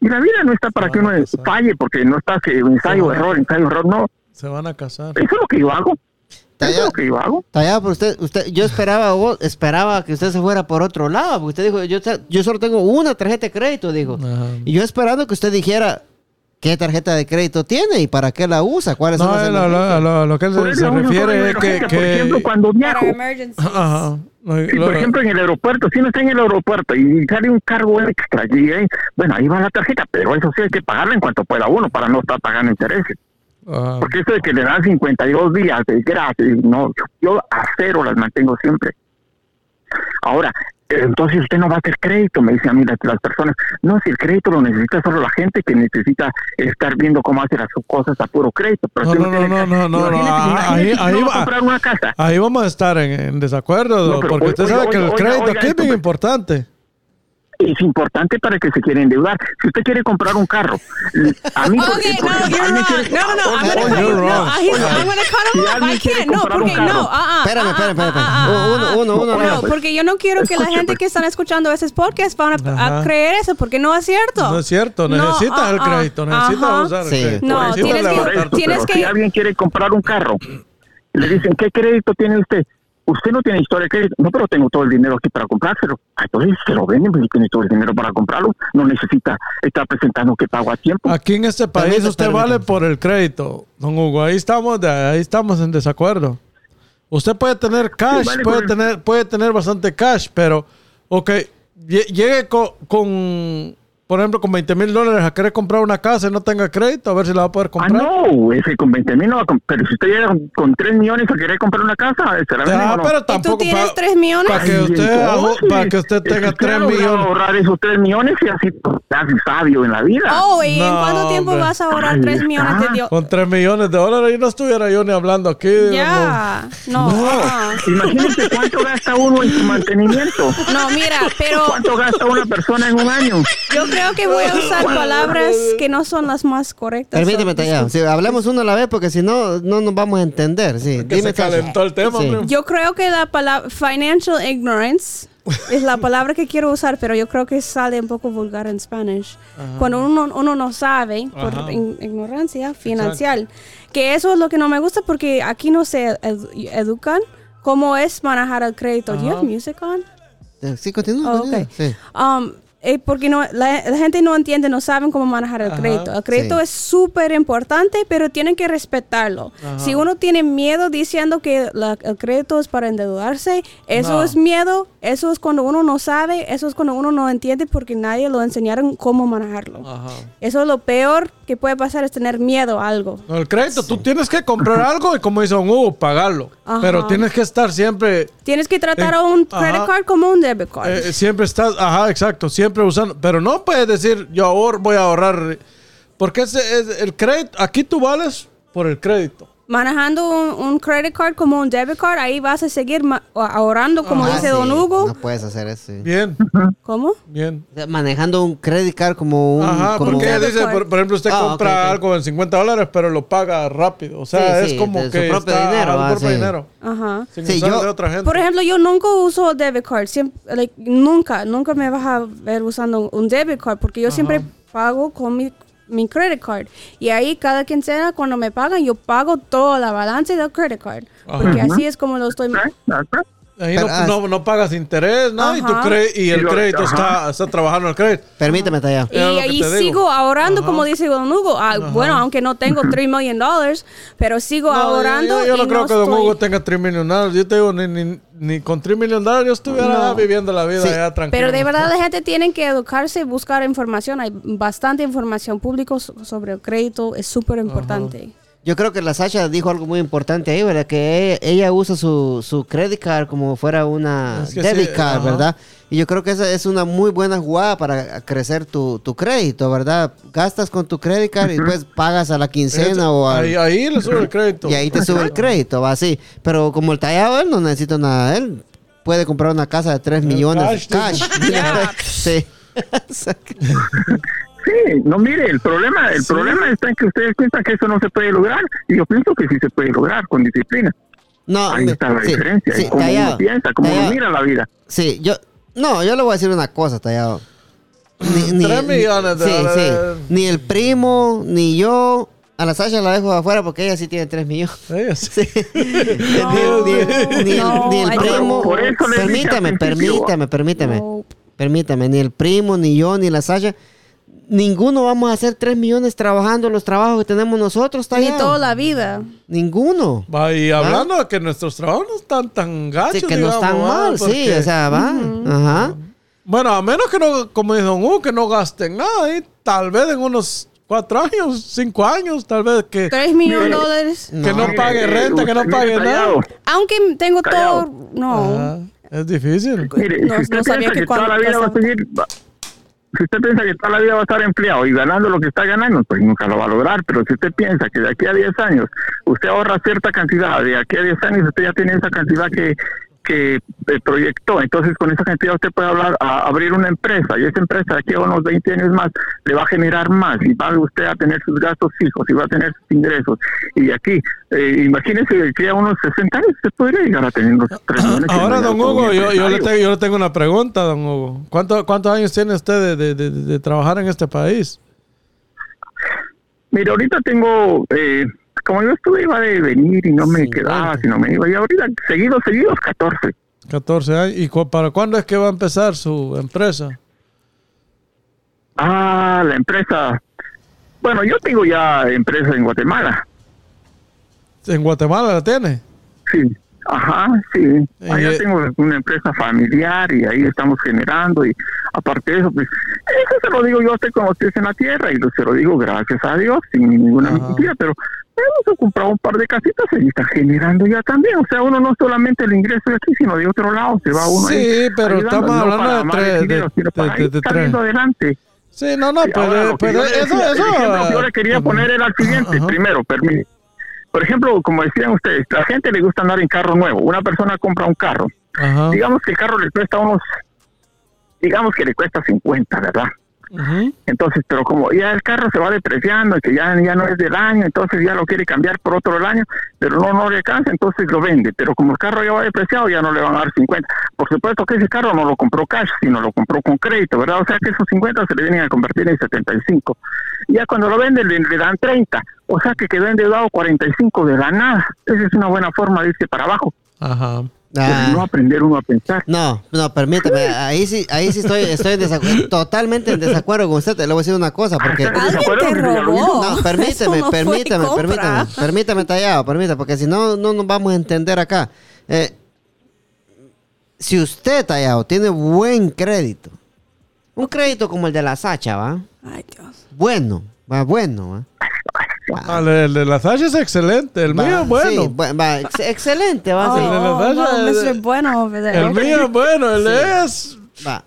Y la vida no está para que uno falle, porque no está que ensayo, van error, ensayo, error, no. Se van a casar. Eso es lo que yo hago. Eso es lo que yo hago. Tallado, pero usted, usted, yo esperaba, vos- esperaba que usted se fuera por otro lado, porque usted dijo, yo, yo solo tengo una tarjeta de crédito, dijo. Ajá. Y yo esperando que usted dijera qué tarjeta de crédito tiene y para qué la usa, cuáles son No, las él, a, lo, que él se, refiere es que... emergencia, Por ejemplo, que cuando viajo, ajá. No, Sí, lo- por ejemplo, en el aeropuerto, si uno está en el aeropuerto y sale un cargo extra, y ahí, bueno, ahí va la tarjeta, pero eso sí hay que pagarla en cuanto pueda uno para no estar pagando intereses. ajá. Porque eso de que le dan 52 días de gratis, no, yo a cero las mantengo siempre. Ahora, eh, entonces usted no va a hacer crédito, me dicen a mí las, personas. No, si el crédito lo necesita solo la gente que necesita estar viendo cómo hacer las cosas a puro crédito. Pero No, no, no, no, no, no, ah, ahí- que ahí uno va va. a comprar una casa. Ahí vamos a estar en, en desacuerdo, No, porque oiga, usted sabe oiga, que el crédito oiga aquí es bien importante. Es importante para que se quiera endeudar. Si usted quiere comprar un carro, a mí, por Okay, ejemplo, no, you're wrong. quiere- No, no, no. I'm gonna cut No, wrong. he's- Oiga, I'm gonna cut si him off. I alguien quiere can't. No, comprar un porque no. Ah, ah, Espérame, espérame, espérame. ah, Uno, uno, uno, No, uno. porque yo no quiero que la gente pues. que están escuchando esos podcasts van a, creer eso, porque no es cierto. No es cierto, No, necesitas el crédito, necesitas ajá. usar el crédito. No, necesitas tienes que- si alguien quiere comprar un carro, le dicen, ¿qué crédito tiene usted? Usted no tiene historia de crédito. No, pero tengo todo el dinero aquí para comprárselo. Ah, Entonces se lo venden, si tiene todo el dinero para comprarlo. No necesita estar presentando que pago a tiempo. Aquí en este país usted vale por el crédito, don Hugo. Ahí estamos, de- ahí estamos en desacuerdo. Usted puede tener cash, vale puede tener, puede tener bastante cash, pero, ok, lle- llegue co- con, por ejemplo, con 20 mil dólares a querer comprar una casa y no tenga crédito, a ver si la va a poder Ah, comprar. no, ese con 20 mil no va a comp- Pero si usted llega con 3 millones a querer comprar una casa, ¿se la venden Ah, no? pero tampoco tienes pa- tres millones? Para que Ay, usted, para que usted es tenga que 3 claro, voy a millones. ahorrar esos 3 millones y así así sabio en la vida. Oh, ¿y en No, cuánto tiempo hombre. vas a ahorrar Ahí 3 está. millones de Dios? Con 3 millones de dólares y no estuviera yo ni hablando aquí. Ya, no. No, ah. imagínese cuánto gasta uno en su mantenimiento. No, mira, pero ¿Cuánto gasta una persona en un año? yo creo que voy a usar (laughs) palabras que no son las más correctas. Permíteme, Tallado. Si hablemos uno a la vez, porque si no, no nos vamos a entender. Sí, Que se calentó el tema, Sí. Yo creo que la palabra financial ignorance es la palabra que quiero usar, pero yo creo que sale un poco vulgar en Spanish. Cuando uno, uno no sabe, por Ajá. in- ignorancia financiera, que eso es lo que no me gusta porque aquí no se edu- educan cómo es manejar el crédito. Do you Ajá. have music on? Eh, Sí, continúa. Oh, continúa. ok. Sí. Um, eh, porque no, la, la gente no entiende, no saben cómo manejar el Ajá. crédito. El crédito Sí. es súper importante, pero tienen que respetarlo. Si uno tiene miedo diciendo que la- el crédito es para endeudarse, eso No. es miedo, eso es cuando uno no sabe, eso es cuando uno no entiende porque nadie lo enseñaron cómo manejarlo. Ajá. Eso es lo peor que puede pasar, es tener miedo a algo. No, el crédito, tú tienes que comprar (laughs) algo y como dice Don Hugo, pagarlo. Ajá. Pero tienes que estar siempre, Tienes que tratar Eh, a un credit ajá. card como un debit card. eh, siempre estás, ajá, exacto, siempre usando. Pero no puedes decir, yo ahorro, voy a ahorrar. Porque ese es el crédito, aquí tú vales por el crédito. Manejando un, un credit card como un debit card, ahí vas a seguir ma- ahorrando, como Ah, dice sí. Don Hugo. No puedes hacer eso. sí. Bien, ¿Cómo? bien. O sea, Manejando un credit card como un. Ajá, como porque un- dice, por, por ejemplo, usted Ah, compra ok, ok. algo en 50 dólares, pero lo paga rápido. O sea, Sí, es sí, como de su que propio está, dinero, ajá, ah, su propio sí. dinero. Ajá. Sin Sí, usar yo- de otra gente. Por ejemplo, yo nunca uso debit card. Siempre, like, nunca, nunca me vas a ver usando un debit card porque yo siempre pago con mi, mi credit card. Y ahí cada quincena, cuando me pagan, yo pago toda la balance del credit card. Porque Ajá. así es como lo estoy... Ahí no, ah, no, no pagas interés, nada, y, tu cre- y el crédito está, está trabajando el crédito. Permíteme, Tallado. Y ahí sigo ahorrando, Ajá. como dice Don Hugo. Ah, bueno, aunque no tengo 3 million dollars, pero sigo No, ahorrando. yo, yo no y creo que Don estoy- Hugo tenga 3 millones. Yo te digo, ni, ni, ni con 3 millones de dólares yo estuviera No. viviendo la vida Sí, ya tranquilo. Pero de verdad la gente tiene que educarse, buscar información. Hay bastante información pública so- sobre el crédito, es súper importante. Yo creo que la Sasha dijo algo muy importante ahí, ¿verdad? Que ella, ella usa su, su credit card como fuera una Es que debit sí, card. ¿verdad? Y yo creo que esa es una muy buena jugada para crecer tu, tu crédito, ¿verdad? Gastas con tu credit card y después pagas a la quincena o al- ahí, ahí le sube el crédito. y ahí te sube el (laughs) crédito, va así. Pero como el tallado, él no necesita nada. Él puede comprar una casa de 3 millones cash, cash. dice. (laughs) (laughs) sí. Sí, no mire, el problema, el problema está en que ustedes piensan que eso no se puede lograr y yo pienso que sí se puede lograr con disciplina. No, Ahí está la sí, diferencia, sí, uno piensa, cómo uno mira la vida. Sí, yo. No, yo le voy a decir una cosa, Tallado. Ni, Tres millones de sí, dólares. sí. Ni el primo, ni yo. A la Sasha la dejo afuera porque ella sí tiene 3 millones. (laughs) Sí. (laughs) ni, ni- ni No, el, ni el I primo. Por eso Permítame, permítame, permítame. No. Permítame, ni el primo, ni yo, ni la Sasha. Ninguno vamos a hacer 3 millones trabajando los trabajos que tenemos nosotros, Ni toda la vida. Ninguno. Va, y hablando de que nuestros trabajos no están tan gachos, Sí, que no están digamos, ¿va? mal, sí, o sea, va. Ajá. Bueno, a menos que no, como Don Hugo, que no gasten nada, y tal vez en unos cuatro años, cinco años, tal vez que, Tres millones de dólares. que no pague renta, que no pague mire, nada. Aunque tengo Callado. todo. No. Ah, es difícil. Mire, No- si usted no sabía que que, toda la vida va a seguir, va- si usted piensa que toda la vida va a estar empleado y ganando lo que está ganando, pues nunca lo va a lograr. Pero si usted piensa que de aquí a 10 años usted ahorra cierta cantidad, de aquí a 10 años usted ya tiene esa cantidad que que eh, proyectó, entonces con esa cantidad usted puede hablar a abrir una empresa y esa empresa de aquí a unos 20 años más le va a generar más y va usted a tener sus gastos fijos y va a tener sus ingresos y de aquí, eh, imagínese de aquí a unos 60 años usted podría llegar a tener unos 3 millones. Ahora, don Hugo, yo, yo, le tengo, yo le tengo una pregunta, don Hugo. ¿Cuánto, ¿Cuántos años tiene usted de, de- de- de trabajar en este país? Mira, ahorita tengo, eh, como yo estuve, iba de venir y no me Sí, quedaba, bueno. sino me iba. Y ahorita, seguidos, seguidos, 14. 14 años. ¿Y cu- para cuándo es que va a empezar su empresa? Ah, la empresa. Bueno, yo tengo ya empresa en Guatemala. ¿En Guatemala la tiene? Sí. Ajá, sí. Allá Eh, tengo una empresa familiar y ahí estamos generando. Y aparte de eso, pues, eso se lo digo yo usted como usted es en la tierra y se lo digo gracias a Dios, sin ninguna Ajá. mentira. Pero hemos comprado un par de casitas y está generando ya también. O sea, uno no solamente el ingreso de aquí, sino de otro lado. Se va uno Sí, ahí pero estamos hablando de tres- el dinero, de- sino para de- ir de tres. saliendo adelante. Sí, no, no, Sí, pero, yo eso, eso. yo le quería Ajá. poner era el siguiente. Ajá. Primero, permítame. Por ejemplo, como decían ustedes, la gente le gusta andar en carro nuevo. Una persona compra un carro. Ajá. Digamos que el carro le cuesta unos, digamos que le cuesta 50, ¿verdad? Entonces, pero como ya el carro se va depreciando, que ya, ya no es del año, entonces ya lo quiere cambiar por otro del año, pero no, no le alcanza, entonces lo vende. Pero como el carro ya va depreciado, ya no le van a dar 50. Por supuesto que ese carro no lo compró cash, sino lo compró con crédito, ¿verdad? O sea que esos 50 se le vienen a convertir en 75. Y ya cuando lo vende le, le dan 30. O sea que quedó endeudado 45 de la nada. Esa es una buena forma de irse para abajo. Ajá. Ah. no aprender uno a pensar. No, no, permítame. Ahí sí, ahí sí estoy, estoy en desacuerdo, totalmente en desacuerdo con usted. Le voy a decir una cosa, porque... Robó. No, permíteme, no fue permítame, compra. permítame, permítame, tallado, permítame, porque si no, no nos vamos a entender acá. Eh, si usted, tallado, tiene buen crédito, un crédito como el de la Sacha, ¿va? Ay, Dios. Bueno, va bueno, ¿va? Ah, el, el de la Sacha es excelente. El Va, mío es bueno. sí, va, ex- excelente, va. Oh, sí. de la oh, Sasha es-. Bueno el mío es bueno. El es. Va.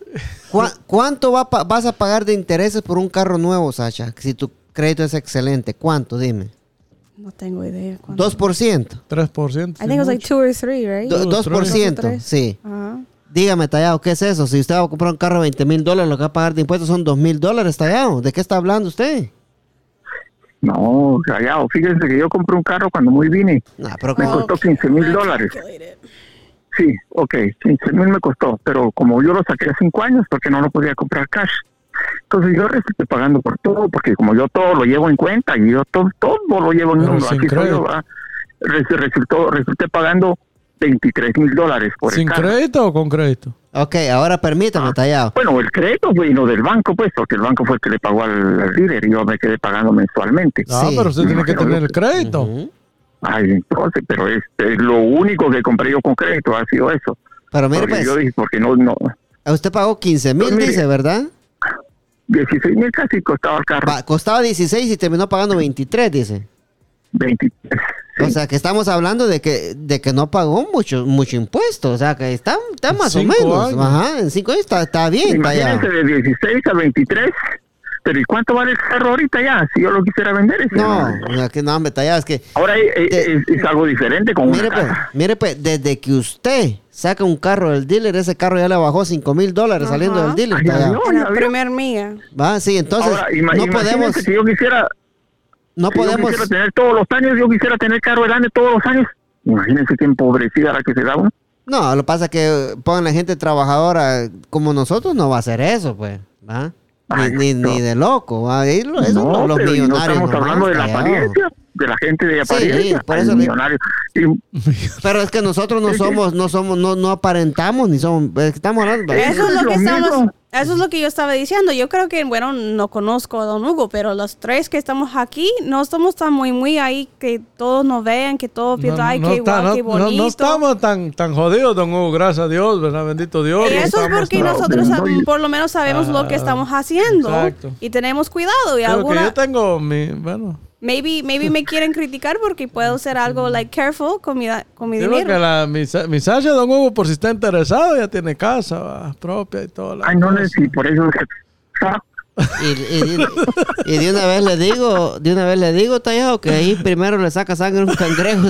¿Cuá- ¿Cuánto va pa- vas a pagar de intereses por un carro nuevo, Sacha? Si tu crédito es excelente, ¿cuánto? Dime. No tengo idea. cuánto. 2%. 3%. I think it was like two or three, right? Do- Dos, 2%, tres. sí. Ajá. Dígame, Tallado, ¿qué es eso? Si usted va a comprar un carro de 20 mil dólares, lo que va a pagar de impuestos son 2 mil dólares, Tallado. ¿De qué está hablando usted? No, callado. Fíjense que yo compré un carro cuando muy vine. Nah, pero Me costó 15 mil dólares. Sí, ok, 15 mil me costó, pero como yo lo saqué a 5 años porque no lo podía comprar cash. Entonces yo resulté pagando por todo, porque como yo todo lo llevo en cuenta y yo todo, todo lo llevo en número, así soy yo, resultó, resulté pagando 23 mil dólares por el ¿Sin carro. crédito o con crédito? Ok, ahora permítame, Tallado. Bueno, el crédito vino del banco, pues, porque el banco fue el que le pagó al, al líder y yo me quedé pagando mensualmente. Ah, Sí. pero usted tiene que tener el crédito. Ay, entonces, pero este, lo único que compré yo con crédito ha sido eso. Pero mire, Porque pues, yo dije, porque no, no, usted pagó 15 mil, Pues dice, ¿verdad? 16 mil casi costaba el carro. Va, costaba 16 y terminó pagando 23, dice. 23. O sea, que estamos hablando de que, de que no pagó mucho, mucho impuesto. O sea, que está, está más o cinco menos. años. Ajá, en 5 años está, está bien, Imagínense Tallado. de 16 a 23. Pero ¿y cuánto vale el carro ahorita ya? Si yo lo quisiera vender. ese No, carro. o sea, que no, hombre, Tallado, es que... Ahora eh, eh, De- es, es algo diferente con Mire una pues, casa. mire pues, desde que usted saca un carro del dealer, ese carro ya le bajó 5 mil dólares saliendo del dealer. Ay, ya ya vio. primer mía. Va, sí, entonces Ahora, no podemos, que yo quisiera, no que yo podemos, quisiera tener todos los años, yo quisiera tener carro grande todos los años. Imagínense qué empobrecida la que se da uno. no, lo que pasa es que pongan la gente trabajadora como nosotros no va a hacer eso, pues, ¿va? ni, ni, ni de loco. ¿va? Eso no, los pero y no millonarios. estamos hablando de la apariencia, de la gente de Sí, apariencia, por al eso millonario. Y Pero es que nosotros no Sí, sí. somos, no somos, no, no aparentamos ni somos. es que Estamos hablando. Eso es lo lo que mismo. estamos, eso es lo que yo estaba diciendo. Yo creo que, bueno, no conozco a Don Hugo, pero los tres que estamos aquí no estamos tan muy, muy ahí que todos nos vean, que todos piensan, ay, qué está- igual, no- qué no- bonito. no estamos tan, tan jodidos, don Hugo, gracias a Dios, ¿verdad? Bendito Dios. Y no eso es porque nosotros no, por lo menos sabemos lo que Ah, estamos haciendo exacto. y tenemos cuidado. Y que alguna, yo tengo mi, bueno, maybe, maybe me quieren criticar porque puedo (laughs) ser algo like careful con mi, con mi yo creo dinero. que la, don Hugo, por si está interesado, ya tiene casa va, propia y todo. ay, no le sí, por eso es que (laughs) Y, y- y de una vez le digo, de una vez le digo, Tallado, que ahí primero le saca sangre a un cangrejo.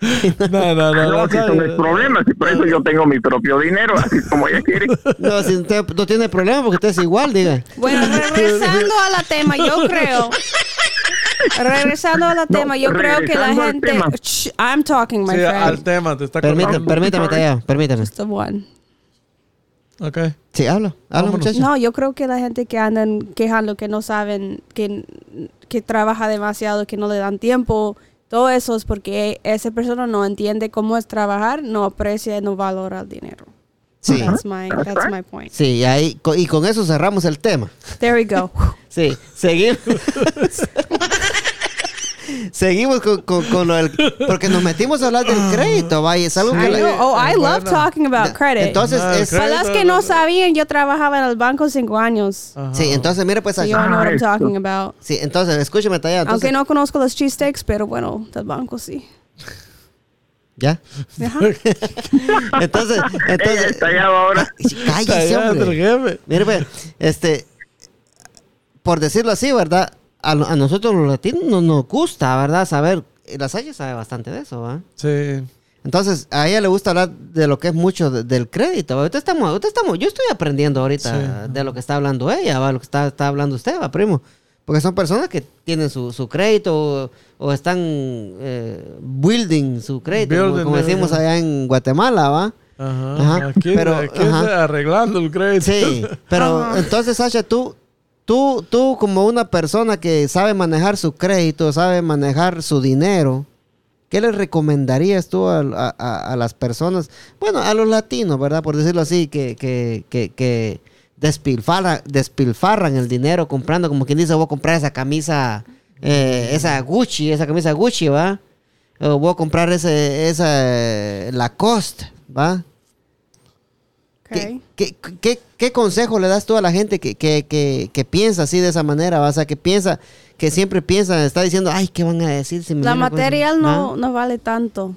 (laughs) No, no, no. no, no, si no es problema, si por eso yo tengo mi propio dinero, así como ella quiere. (laughs) No, si usted no tiene problema porque usted es igual, diga. Bueno, regresando a la tema, yo creo. Regresando a la No, tema, yo creo que la gente. Shh, I'm talking, my Sí, friend. al tema, te está Permítame, permítame. Tallado, permítame. The one. Ok. Sí, hablo, hablo, Vámonos. muchacho. No, yo creo que la gente que andan quejando que no saben, que, que trabaja demasiado, que no le dan tiempo, todo eso es porque esa persona no entiende cómo es trabajar, no aprecia, no valora el dinero. Sí, That's my, that's my point. sí, y ahí, y con eso cerramos el tema. There we go. (laughs) Sí, seguimos. (laughs) Seguimos con, con, con lo del. Porque nos metimos a hablar del crédito, vaya. Es algo que. I le- know. Oh, I love Bueno. talking about credit. Entonces, Ah, el es. crédito. Para las que no sabían, yo trabajaba en el banco cinco años. Sí, entonces, mire, pues. So Asha. you know what I'm talking about. Sí, entonces, escúcheme, Tallado. Aunque no conozco los cheesesteaks, pero bueno, del banco sí. (laughs) ¿Ya? Ajá. (laughs) Entonces, Ella entonces. está allá ahora. Cállese, Allá hombre. Mire, pues, este, por decirlo así, ¿verdad? A, a nosotros los latinos no nos gusta, ¿verdad? Saber, la Sasha sabe bastante de eso, ¿va? Sí. Entonces, a ella le gusta hablar de lo que es mucho de- del crédito. ¿va? Ahorita estamos, ahorita estamos, yo estoy aprendiendo ahorita Sí. de lo que está hablando ella, ¿va? Lo que está, está hablando usted, ¿va, primo? Porque son personas que tienen su, su crédito o, o están eh, building su crédito, como- Building, como decimos allá en Guatemala, ¿va? Ajá. Ajá, Aquí, pero, aquí ajá. arreglando el crédito. Sí, pero (laughs) entonces, Sasha, tú, tú, tú como una persona que sabe manejar su crédito, sabe manejar su dinero, ¿qué le recomendarías tú a, a- las personas, bueno, a los latinos, ¿verdad? Por decirlo así, que, que, que, que despilfarra- despilfarran el dinero comprando, como quien dice, voy a comprar esa camisa, eh, esa Gucci, esa camisa Gucci, ¿va? O voy a comprar ese, esa eh, Lacoste, ¿va? Okay. ¿Qué, qué, qué- qué consejo le das tú a la gente que, que, que, que piensa así de esa manera? O sea, que piensa, que siempre piensa, está diciendo, ay, ¿qué van a decir? Si me La material no, no vale tanto.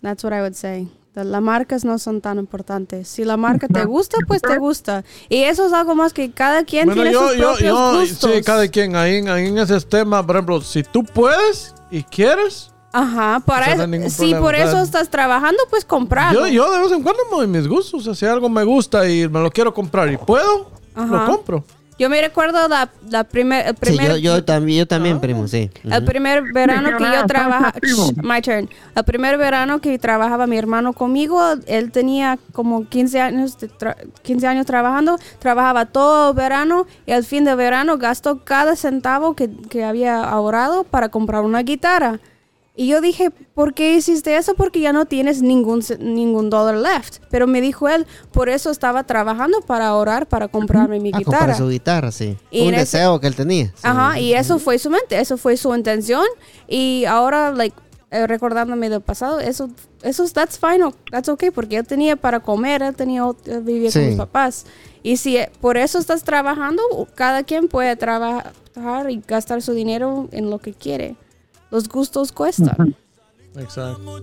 That's what I would say. The- Las marcas no son tan importantes. Si la marca te (laughs) gusta, pues te gusta. Y eso es algo más que cada quien Bueno, tiene yo, sus yo, propios yo, gustos. sí, cada quien ahí, ahí en ese tema, por ejemplo, si tú puedes y quieres, Ajá, para O sea, no eso, si por eso estás trabajando, pues comprarlo. yo, yo de vez en cuando me doy mis gustos. O sea, si algo me gusta y me lo quiero comprar y puedo, Ajá. lo compro. Yo me recuerdo la, la primer, el Sí, primer, yo, yo también, yo también, primo, sí. el primer verano que yo trabajaba, my turn. El primer verano que trabajaba mi hermano conmigo, él tenía como 15 años, de tra- 15 años trabajando, trabajaba todo verano y al fin de verano gastó cada centavo que, que había ahorrado para comprar una guitarra. Y yo dije, ¿por qué hiciste eso? Porque ya no tienes ningún, ningún dólar left. Pero me dijo él, por eso estaba trabajando para ahorrar, para comprarme mi Ah, guitarra. comprar su guitarra, sí. Y Un en ese- deseo que él tenía. sí. Ajá, y eso fue su mente, eso fue su intención. Y ahora, like, eh, recordándome del pasado, eso, eso, that's fine, that's okay, porque él tenía para comer, él tenía, él vivía Sí. con mis papás. Y si eh, por eso estás trabajando, cada quien puede trabajar y gastar su dinero en lo que quiere. Los gustos cuestan. Exacto.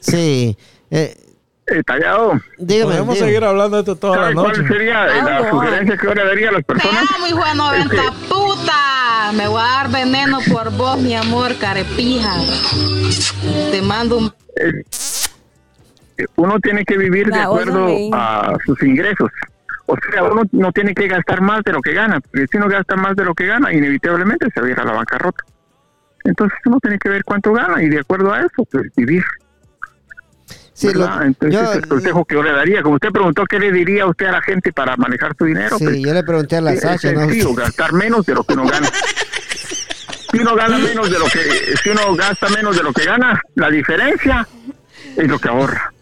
Sí. Eh, Eh, tallado. dígame, Podemos dígame. seguir hablando de esto toda la ¿Sabe noche. cuál sería la Ah, sugerencia que yo le daría a las Te personas? amo, hijo de 90 puta. Me voy a dar veneno por vos, mi amor, carepija. Te mando un Eh, uno tiene que vivir de La acuerdo otra vez. a sus ingresos. O sea, uno no tiene que gastar más de lo que gana, porque si uno gasta más de lo que gana, inevitablemente se va a ir a la bancarrota. Entonces uno tiene que ver cuánto gana y de acuerdo a eso, pues vivir. Sí, lo-. Entonces, yo- el consejo que yo le daría, como usted preguntó, ¿qué le diría usted a la gente para manejar su dinero? Sí, Pues, yo le pregunté a la es Sasha, ¿no? sencillo, gastar menos de lo que uno gana. Si uno gana menos de lo que, si uno gasta menos de lo que gana, la diferencia es lo que ahorra.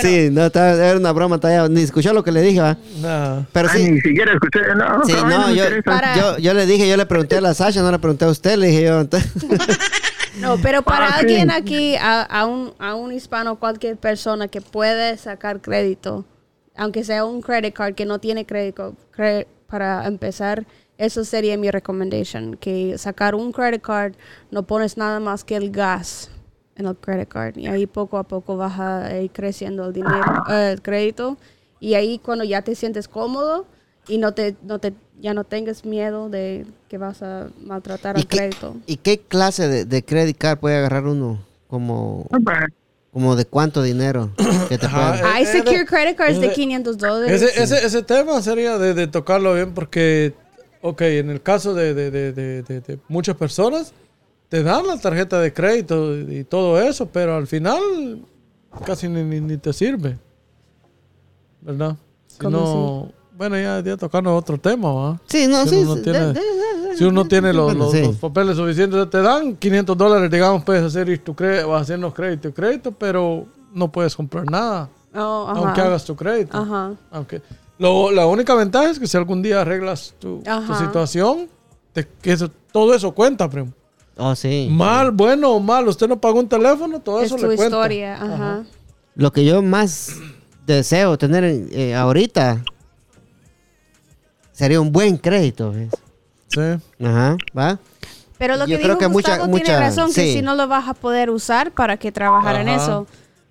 Sí, no, estaba- era una broma, tallado. Ni escuchó lo que le dije, va. Nah. Pero Ay, sí. ni siquiera escuché, no, Sí, no, yo. Para- yo, yo le dije, yo le pregunté a la Sasha, no le pregunté a usted, le dije yo. entonces- (laughs) No, pero para Ah, sí. alguien aquí, a, a un, a un hispano, cualquier persona que puede sacar crédito, aunque sea un credit card que no tiene crédito, cre- para empezar, eso sería mi recommendation, que sacar un credit card no pones nada más que el gas en el credit card y ahí poco a poco vas a ir creciendo el dinero, eh, el crédito y ahí cuando ya te sientes cómodo y no te, no te, ya no tengas miedo de que vas a maltratar ¿Y al qué, crédito. ¿Y qué clase de, de credit card puede agarrar uno? Como, como de cuánto dinero (coughs) que te Ajá, eh, Hay eh, secure credit cards de ese- 500 dólares. Ese, ese, ese tema sería de, de tocarlo bien porque, ok, en el caso de, de, de, de, de- de muchas personas, te dan la tarjeta de crédito y todo eso, pero al final casi ni, ni, ni te sirve. ¿Verdad? Si ¿Cómo no, bueno, ya, ya tocando otro tema, ¿va? Sí, no, Si sí. uno no sí, tiene- de- de- de- Si uno tiene los, los- sí. los papeles suficientes, te dan 500 dólares, digamos, puedes hacer tu vas haciendo crédito y crédito, pero no puedes comprar nada, Oh, ajá. aunque hagas tu crédito. Ajá. Aunque lo, la única ventaja es que si algún día arreglas tu, tu situación, te- que eso- todo eso cuenta, primo. Oh, sí. Mal, bueno o mal, usted no pagó un teléfono, todo Es eso tu le cuenta. historia. Ajá. Lo que yo más deseo tener eh, ahorita sería un buen crédito. ¿ves? Sí. Ajá, ¿va? Pero lo Yo que creo dijo que Gustavo mucha- tiene razón, que sí. si no lo vas a poder usar, ¿para qué trabajar en eso?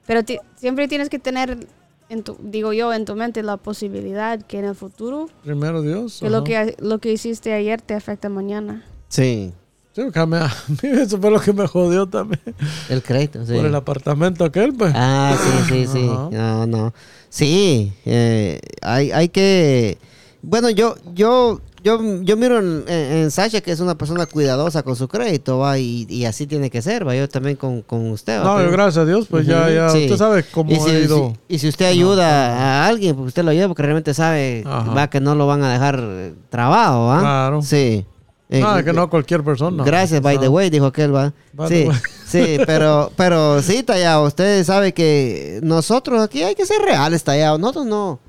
Pero siempre tienes que tener, en tu, digo yo, en tu mente la posibilidad que en el futuro, Primero Dios. que lo que, lo que hiciste ayer te afecta mañana. Sí, Sí, porque a mí- a mí eso fue lo que me jodió también. el crédito, sí. Por el apartamento aquel, pues. Ah, sí, sí, sí. Ajá. No, no. Sí, eh, hay, hay que... Bueno, yo, yo, yo, yo miro en, en- Sasha que es una persona cuidadosa con su crédito, va, y, y así tiene que ser, va. Yo también con, con usted, va, No, pero- yo, gracias a Dios, pues ya, ya, sí. usted sabe cómo y si, ha ido. si- y si usted ayuda a alguien, pues usted lo ayuda porque realmente sabe Ajá. va que no lo van a dejar eh, trabajo, ¿va? Claro. Sí. Eh, Nada, que no cualquier persona. Gracias, by the Sabe. way, dijo aquel, va. By Sí, the sí, (laughs) pero, pero sí, Tallado, usted sabe que nosotros aquí hay que ser reales, Tallado. Nosotros no,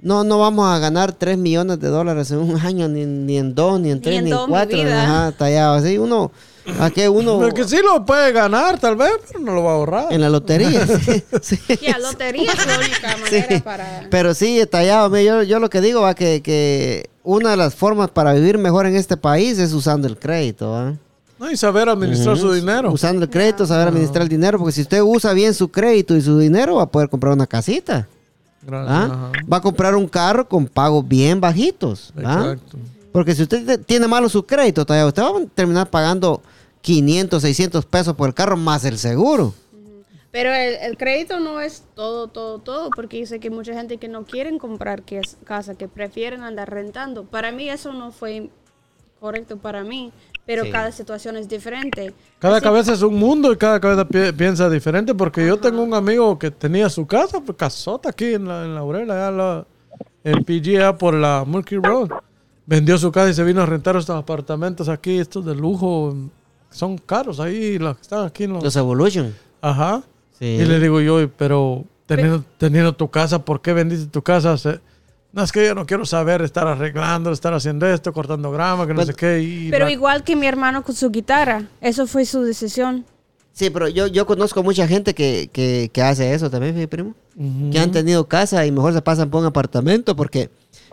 no, no vamos a ganar 3 millones de dólares en un año, ni, ni en dos, ni en tres, ni en dos, cuatro. Ajá, Tallado. Así uno, aquí uno Pero que sí lo puede ganar, tal vez, pero no lo va a ahorrar. en la lotería. (laughs) sí, sí. (laughs) Ya, lotería es la única manera Sí. para... Pero sí, tallado. Yo, yo lo que digo va que, que una de las formas para vivir mejor en este país es usando el crédito. ¿va? No, y saber administrar su dinero. Usando el crédito, saber administrar el dinero. Porque si usted usa bien su crédito y su dinero, va a poder comprar una casita. Gracias. ¿ah? Va a comprar un carro con pagos bien bajitos. Exacto. Porque si usted te- tiene malo su crédito, tallado, usted va a terminar pagando 500, 600 pesos por el carro más el seguro. Pero el, el crédito no es todo, todo, todo, porque yo sé que mucha gente que no quieren comprar que es casa, que prefieren andar rentando. Para mí eso no fue correcto para mí, pero Sí. cada situación es diferente. Cada Así- cabeza es un mundo y cada cabeza pi- piensa diferente. Porque yo tengo un amigo que tenía su casa, pues casota aquí en la, en la Aurela, allá en la- en PGA por la Murky Road. Vendió su casa y se vino a rentar estos apartamentos aquí, estos de lujo. Son caros ahí, los que están aquí en los... Los Evolution. Ajá. Sí. Y le digo yo, pero teniendo, teniendo tu casa, ¿por qué vendiste tu casa? Se- no, es que yo no quiero saber estar arreglando, estar haciendo esto, cortando grama, que no Pues, sé qué. Y Pero la- igual que mi hermano con su guitarra, eso fue su decisión. Sí, pero yo, yo conozco mucha gente que, que, que hace eso también, mi primo. Ujú. Que han tenido casa y mejor se pasan por un apartamento porque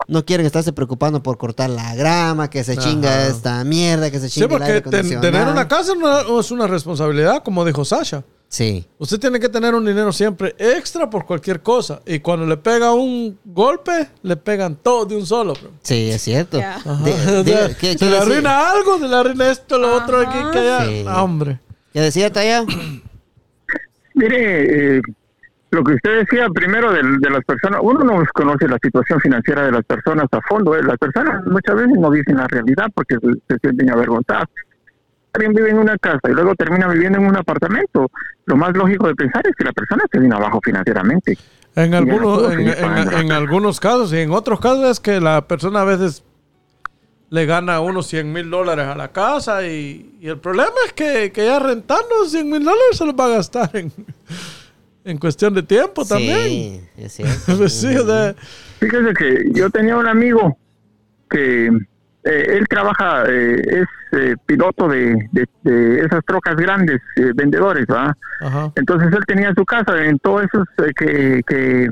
no quieren estarse preocupando por cortar la grama, que se Ajá. chinga esta mierda, que se Sí, chinga el porque aire ten- acondicionado. tener una casa no es una responsabilidad, como dijo Sasha. Sí. Usted tiene que tener un dinero siempre extra por cualquier cosa. Y cuando le pega un golpe, le pegan todo de un solo. bro. Sí, es cierto. Ajá. De- O de- sea, ¿qué- se qué le decía? arruina algo, se le arruina esto, lo otro, aquí, que allá. Sí. Ah, hombre. ¿Qué decía Taya? Mire, eh, lo que usted decía primero de, de las personas, uno no conoce la situación financiera de las personas a fondo. ¿eh? Las personas muchas veces no dicen la realidad porque se, se sienten avergonzadas. Alguien vive en una casa y luego termina viviendo en un apartamento, lo más lógico de pensar es que la persona se viene abajo financieramente. En algunos, en, en- en algunos casos y en otros casos es que la persona a veces le gana unos 100 mil dólares a la casa y, y el problema es que, que ya rentando 100 mil dólares se los va a gastar en, en cuestión de tiempo también. Sí, es cierto. (laughs) Sí, o sea, Fíjese que yo tenía un amigo que él trabaja, eh, es eh, piloto de, de- de esas trocas grandes, eh, vendedores, ajá. Entonces él tenía su casa en todos esos eh, que, que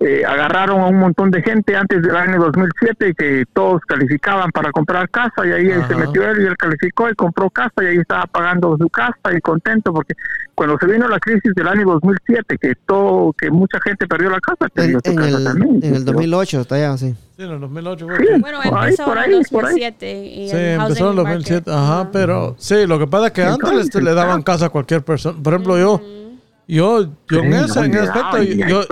eh, agarraron a un montón de gente antes del año 2007 y que todos calificaban para comprar casa y ahí Ajá. se metió él y él calificó y compró casa y ahí estaba pagando su casa y contento porque cuando se vino la crisis del año 2007 que todo que mucha gente perdió la casa perdió En, su en casa el, también en el 2008 está ya, sí. Sí, en el 2008 fue Sí. Bueno, Por ahí, empezó por en ahí, el por ahí. 2007. Y Sí, el empezó en housing el 2007. market. Ajá, Ajá. pero sí, lo que pasa es que antes le, le daban casa a cualquier persona. Por ejemplo, yo, yo, yo en ese, en ese aspecto, yo,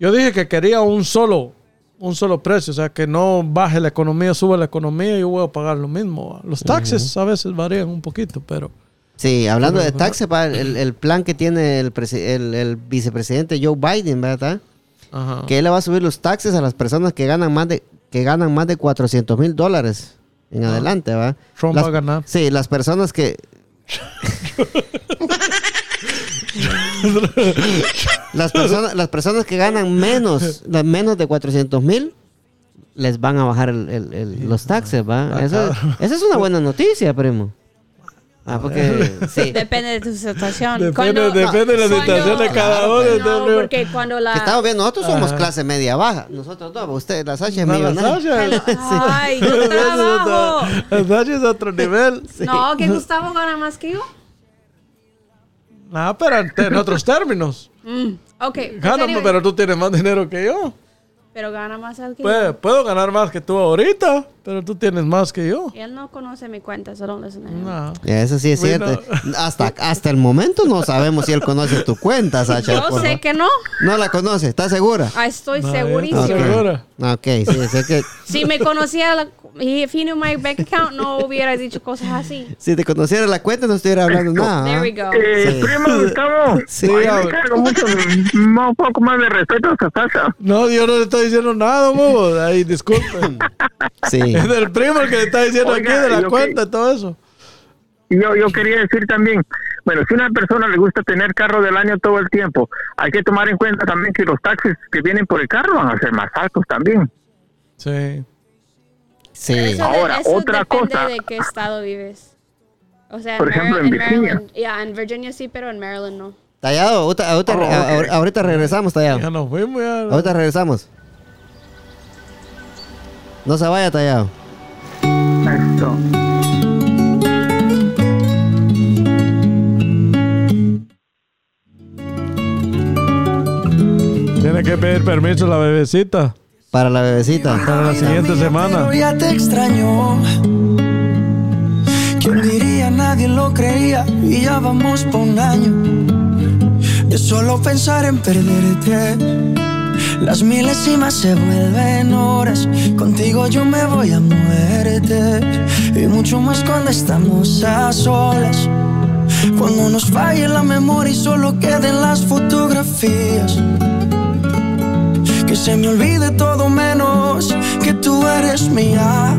yo dije que quería un solo, un solo precio, o sea, que no baje la economía, sube la economía, yo voy a pagar lo mismo. Los taxes a veces varían un poquito, pero Sí, hablando de taxes, el, el plan que tiene el, el, el vicepresidente Joe Biden, ¿verdad? ajá. Que él le va a subir los taxes a las personas que ganan más de que ganan más de 400 mil dólares en adelante, ¿va? Ah. Trump Las- va a ganar. Sí, las personas que... (laughs) (laughs) (laughs) las, personas, las personas que ganan menos, la- menos de 400 mil, les van a bajar el- el- el- los taxes, ¿va? Eso, esa es una buena noticia, primo. Ah, porque... Sí. (laughs) Depende de tu situación. Depende, Cuando- depende de la cuando- situación de cada uno. No, porque cuando la... Que estamos bien, nosotros somos Ajá. clase media baja. Nosotros no, usted, la Sasha es no, la millonaria. Sasha- Ay, yo trabajo. La Sasha es otro nivel. No, que Gustavo gana más que yo. No, pero en, en otros términos. Mm, ok. pues Gano, anyway, pero tú tienes más dinero que yo. Pero gana más él que Puedo, yo. puedo ganar más que tú ahorita, pero tú tienes más que yo. Y él no conoce mi cuenta, so don't listen to him. No. Eso sí es Bueno. cierto. Hasta, hasta el momento no sabemos si él conoce tu cuenta, Sacha. Yo por sé favor. que no. No la conoce, ¿estás segura? Ah, estoy No, segurísima. ¿estás segura? Ok, sí, sé que (laughs) Si me conociera, la, if he knew my bank account, no hubiera dicho cosas así. si te conociera la cuenta no estuviera hablando nada. There we go. Eh, Sí. primo Gustavo, (laughs) Sí, ahí ver. cargo mucho, un poco más de respeto a Sasha. No, yo no le estoy diciendo nada, bobo. Ahí, disculpen. (laughs) Sí. Es del primo el que le está diciendo Oiga, aquí de la cuenta todo eso. Yo, yo quería decir también, bueno, si a una persona le gusta tener carro del año todo el tiempo, hay que tomar en cuenta también que los taxes que vienen por el carro van a ser más altos también. Sí. Sí. Eso, Ahora, eso otra depende cosa. de qué estado vives. O sea, Por ejemplo, en Virginia. Maryland. Ya, en Virginia sí, pero en Maryland no. Tallado, ahorita, ahorita, Oh, ahorita regresamos, Tallado. Ya nos fuimos ya. Ahorita regresamos. No se vaya, Tallado. Eso. Tiene que pedir permiso a la bebecita Para la bebecita. para la siguiente semana. Pero ya te extrañó. ¿Quién diría? Nadie lo creía. Y ya vamos por un año. De solo pensar en perderte. Las milésimas se vuelven horas. Contigo yo me voy a muerte. Y mucho más cuando estamos a solas. Cuando nos falle la memoria y solo queden las fotografías. Que se me olvide todo menos que tú eres mía.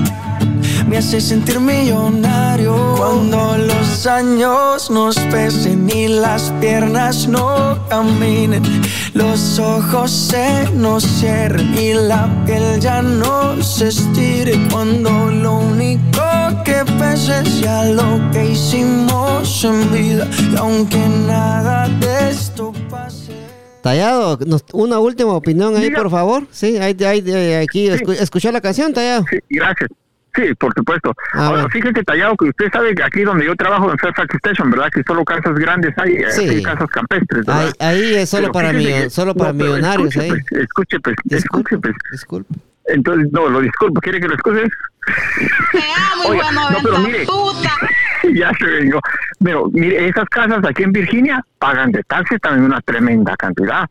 Me hace sentir millonario. Cuando los años nos pesen y las piernas no caminen, los ojos se nos cierren y la piel ya no se estire. Cuando lo único que pese sea lo que hicimos en vida. Y aunque nada de esto pase. Tallado, nos- una última opinión ahí, por favor. Sí, ahí, ahí, ahí, aquí, escu- escuchó la canción, Tallado. Sí, gracias. Sí, por supuesto. Ah, Ahora, bueno. fíjese, Tallado, que usted sabe que aquí donde yo trabajo en Fairfax Station, ¿verdad? Que solo casas grandes hay, eh, Sí. sí, casas campestres, ¿verdad? Ahí, ahí es solo Pero para, millo- que- solo para no, millonarios escuche, ahí. pues, escuche, pues, escuche, pues. Disculpe. Entonces, no, lo disculpo, ¿quiere que lo excuse? Te amo, Oiga, de no, pero 90 mire. puta. (laughs) ya se vengo. Pero mire, esas casas aquí en Virginia pagan de taxes también una tremenda cantidad.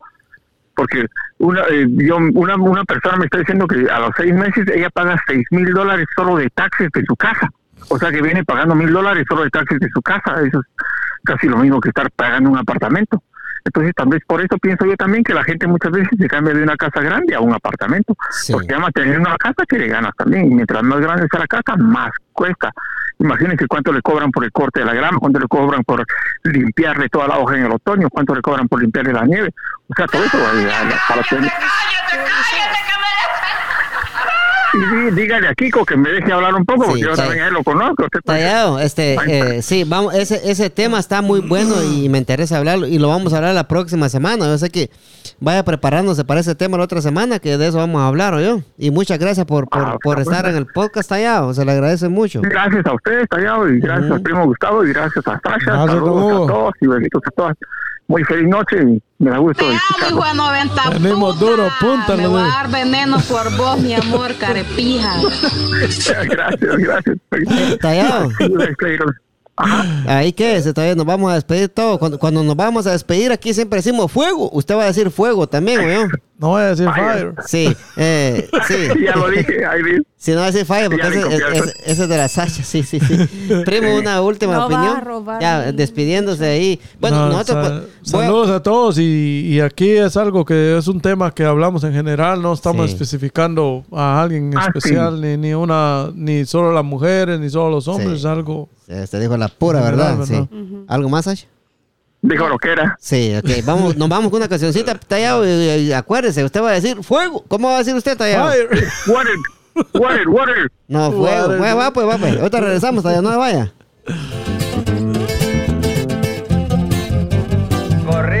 Porque una, eh, yo, una, una persona me está diciendo que a los seis meses ella paga seis mil dólares solo de taxes de su casa. O sea que viene pagando mil dólares solo de taxes de su casa. Eso es casi lo mismo que estar pagando un apartamento. Entonces, tal vez por eso pienso yo también que la gente muchas veces se cambia de una casa grande a un apartamento. Sí. Porque ama tener una casa que le ganas también. Y mientras más grande sea la casa, más cuesta. Imagínense cuánto le cobran por el corte de la grama, cuánto le cobran por limpiarle toda la hoja en el otoño, cuánto le cobran por limpiarle la nieve. O sea, todo eso eh, para tener... Y dí- dígale a Kiko que me deje hablar un poco, Sí, porque yo también lo conozco. Usted este, eh, sí, vamos, ese, ese tema está muy bueno y me interesa hablarlo y lo vamos a hablar la próxima semana. Yo sé que vaya preparándose para ese tema la otra semana, que de eso vamos a hablar, yo. Y muchas gracias por, por, Ah, por estar bueno. en el podcast, Tallado, se le agradece mucho. Gracias a ustedes, Tallado, y gracias al primo Gustavo, y gracias a Sasha. Gracias, Saludos a todos y besitos a todas. Muy feliz noche y me da gusto Te amo, hijo de 90 Venimos puta. duro, punta, Me voy a dar veneno por vos, mi amor, carepija. (laughs) gracias, gracias. Tallado. Ajá. Ahí que es, todavía nos vamos a despedir todo. Cuando, cuando nos vamos a despedir aquí siempre decimos fuego. Usted va a decir fuego también, ¿o yo? No voy a decir Vaya. fire. Sí, eh, sí. (laughs) ya lo dije, ahí vi. Si no va a decir fire, porque ese, ese- ese es de la Sasha, sí, sí, sí. Primo, una última No va a opinión. robar ya, despidiéndose ahí. Bueno, No, nosotros... sa- pues, voy a- saludos a todos y, y aquí es algo que es un tema que hablamos en general, no estamos Sí. especificando a alguien en Ah, especial, ni, ni una, ni solo las mujeres, ni solo los hombres, Sí. es algo... Este dijo la pura verdad, verdad, sí. ¿verdad? ¿Algo más, Sasha? Dijo lo que era. Sí, ok. Vamos, nos vamos con una cancioncita tallado y, y acuérdese, usted va a decir fuego. ¿Cómo va a decir usted tallado? Fire. Water, water, water. No, fuego. Water. Bueno, va, pues, va, pues. Ahorita regresamos, tallado, no vaya. Corridos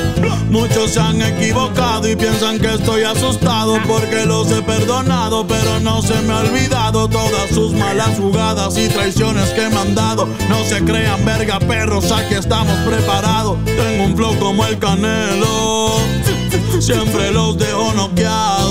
Muchos se han equivocado y piensan que estoy asustado porque los he perdonado, pero no se me ha olvidado todas sus malas jugadas y traiciones que me han dado. No se crean verga perros, aquí estamos preparados. Tengo un flow como el canelo, siempre los dejo noqueados.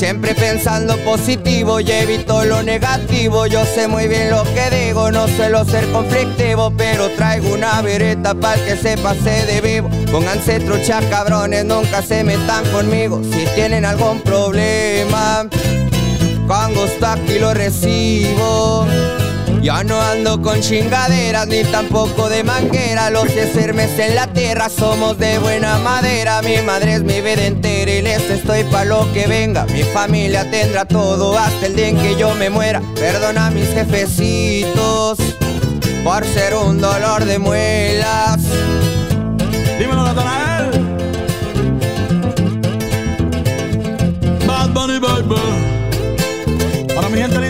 Siempre pensando positivo y evito lo negativo. Yo sé muy bien lo que digo, no suelo ser conflictivo, pero traigo una vereta para que se pase de vivo. Pónganse trucha cabrones, nunca se metan conmigo. Si tienen algún problema, con gusto aquí lo recibo. Ya no ando con chingaderas ni tampoco de manguera. Los de Hermes en la tierra somos de buena madera. Mi madre es mi vida entera y les estoy pa' lo que venga. Mi familia tendrá todo hasta el día en que yo me muera. Perdona a mis jefecitos por ser un dolor de muelas. Dímelo, Natanael. Bad Bunny Baby. Para mi gente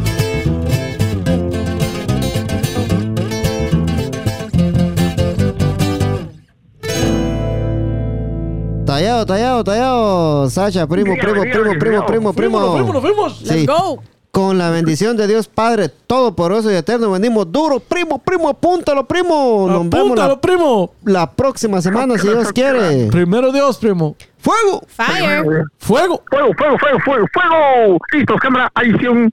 Tallado, tallado, tallado. Sacha, primo, primo, primo, primo, primo, primo. Nos fuimos, nos fuimos. Sí. Con la bendición de Dios Padre Todopoderoso y Eterno, venimos duros. Primo, primo, apúntalo, primo. Nos vemos la, Apúntalo, primo. la próxima semana, si Dios quiere. Primero Dios, primo. ¡Fuego! Fire. Fuego. Fuego, fuego, fuego, fuego, fuego. Listos, cámara, adición.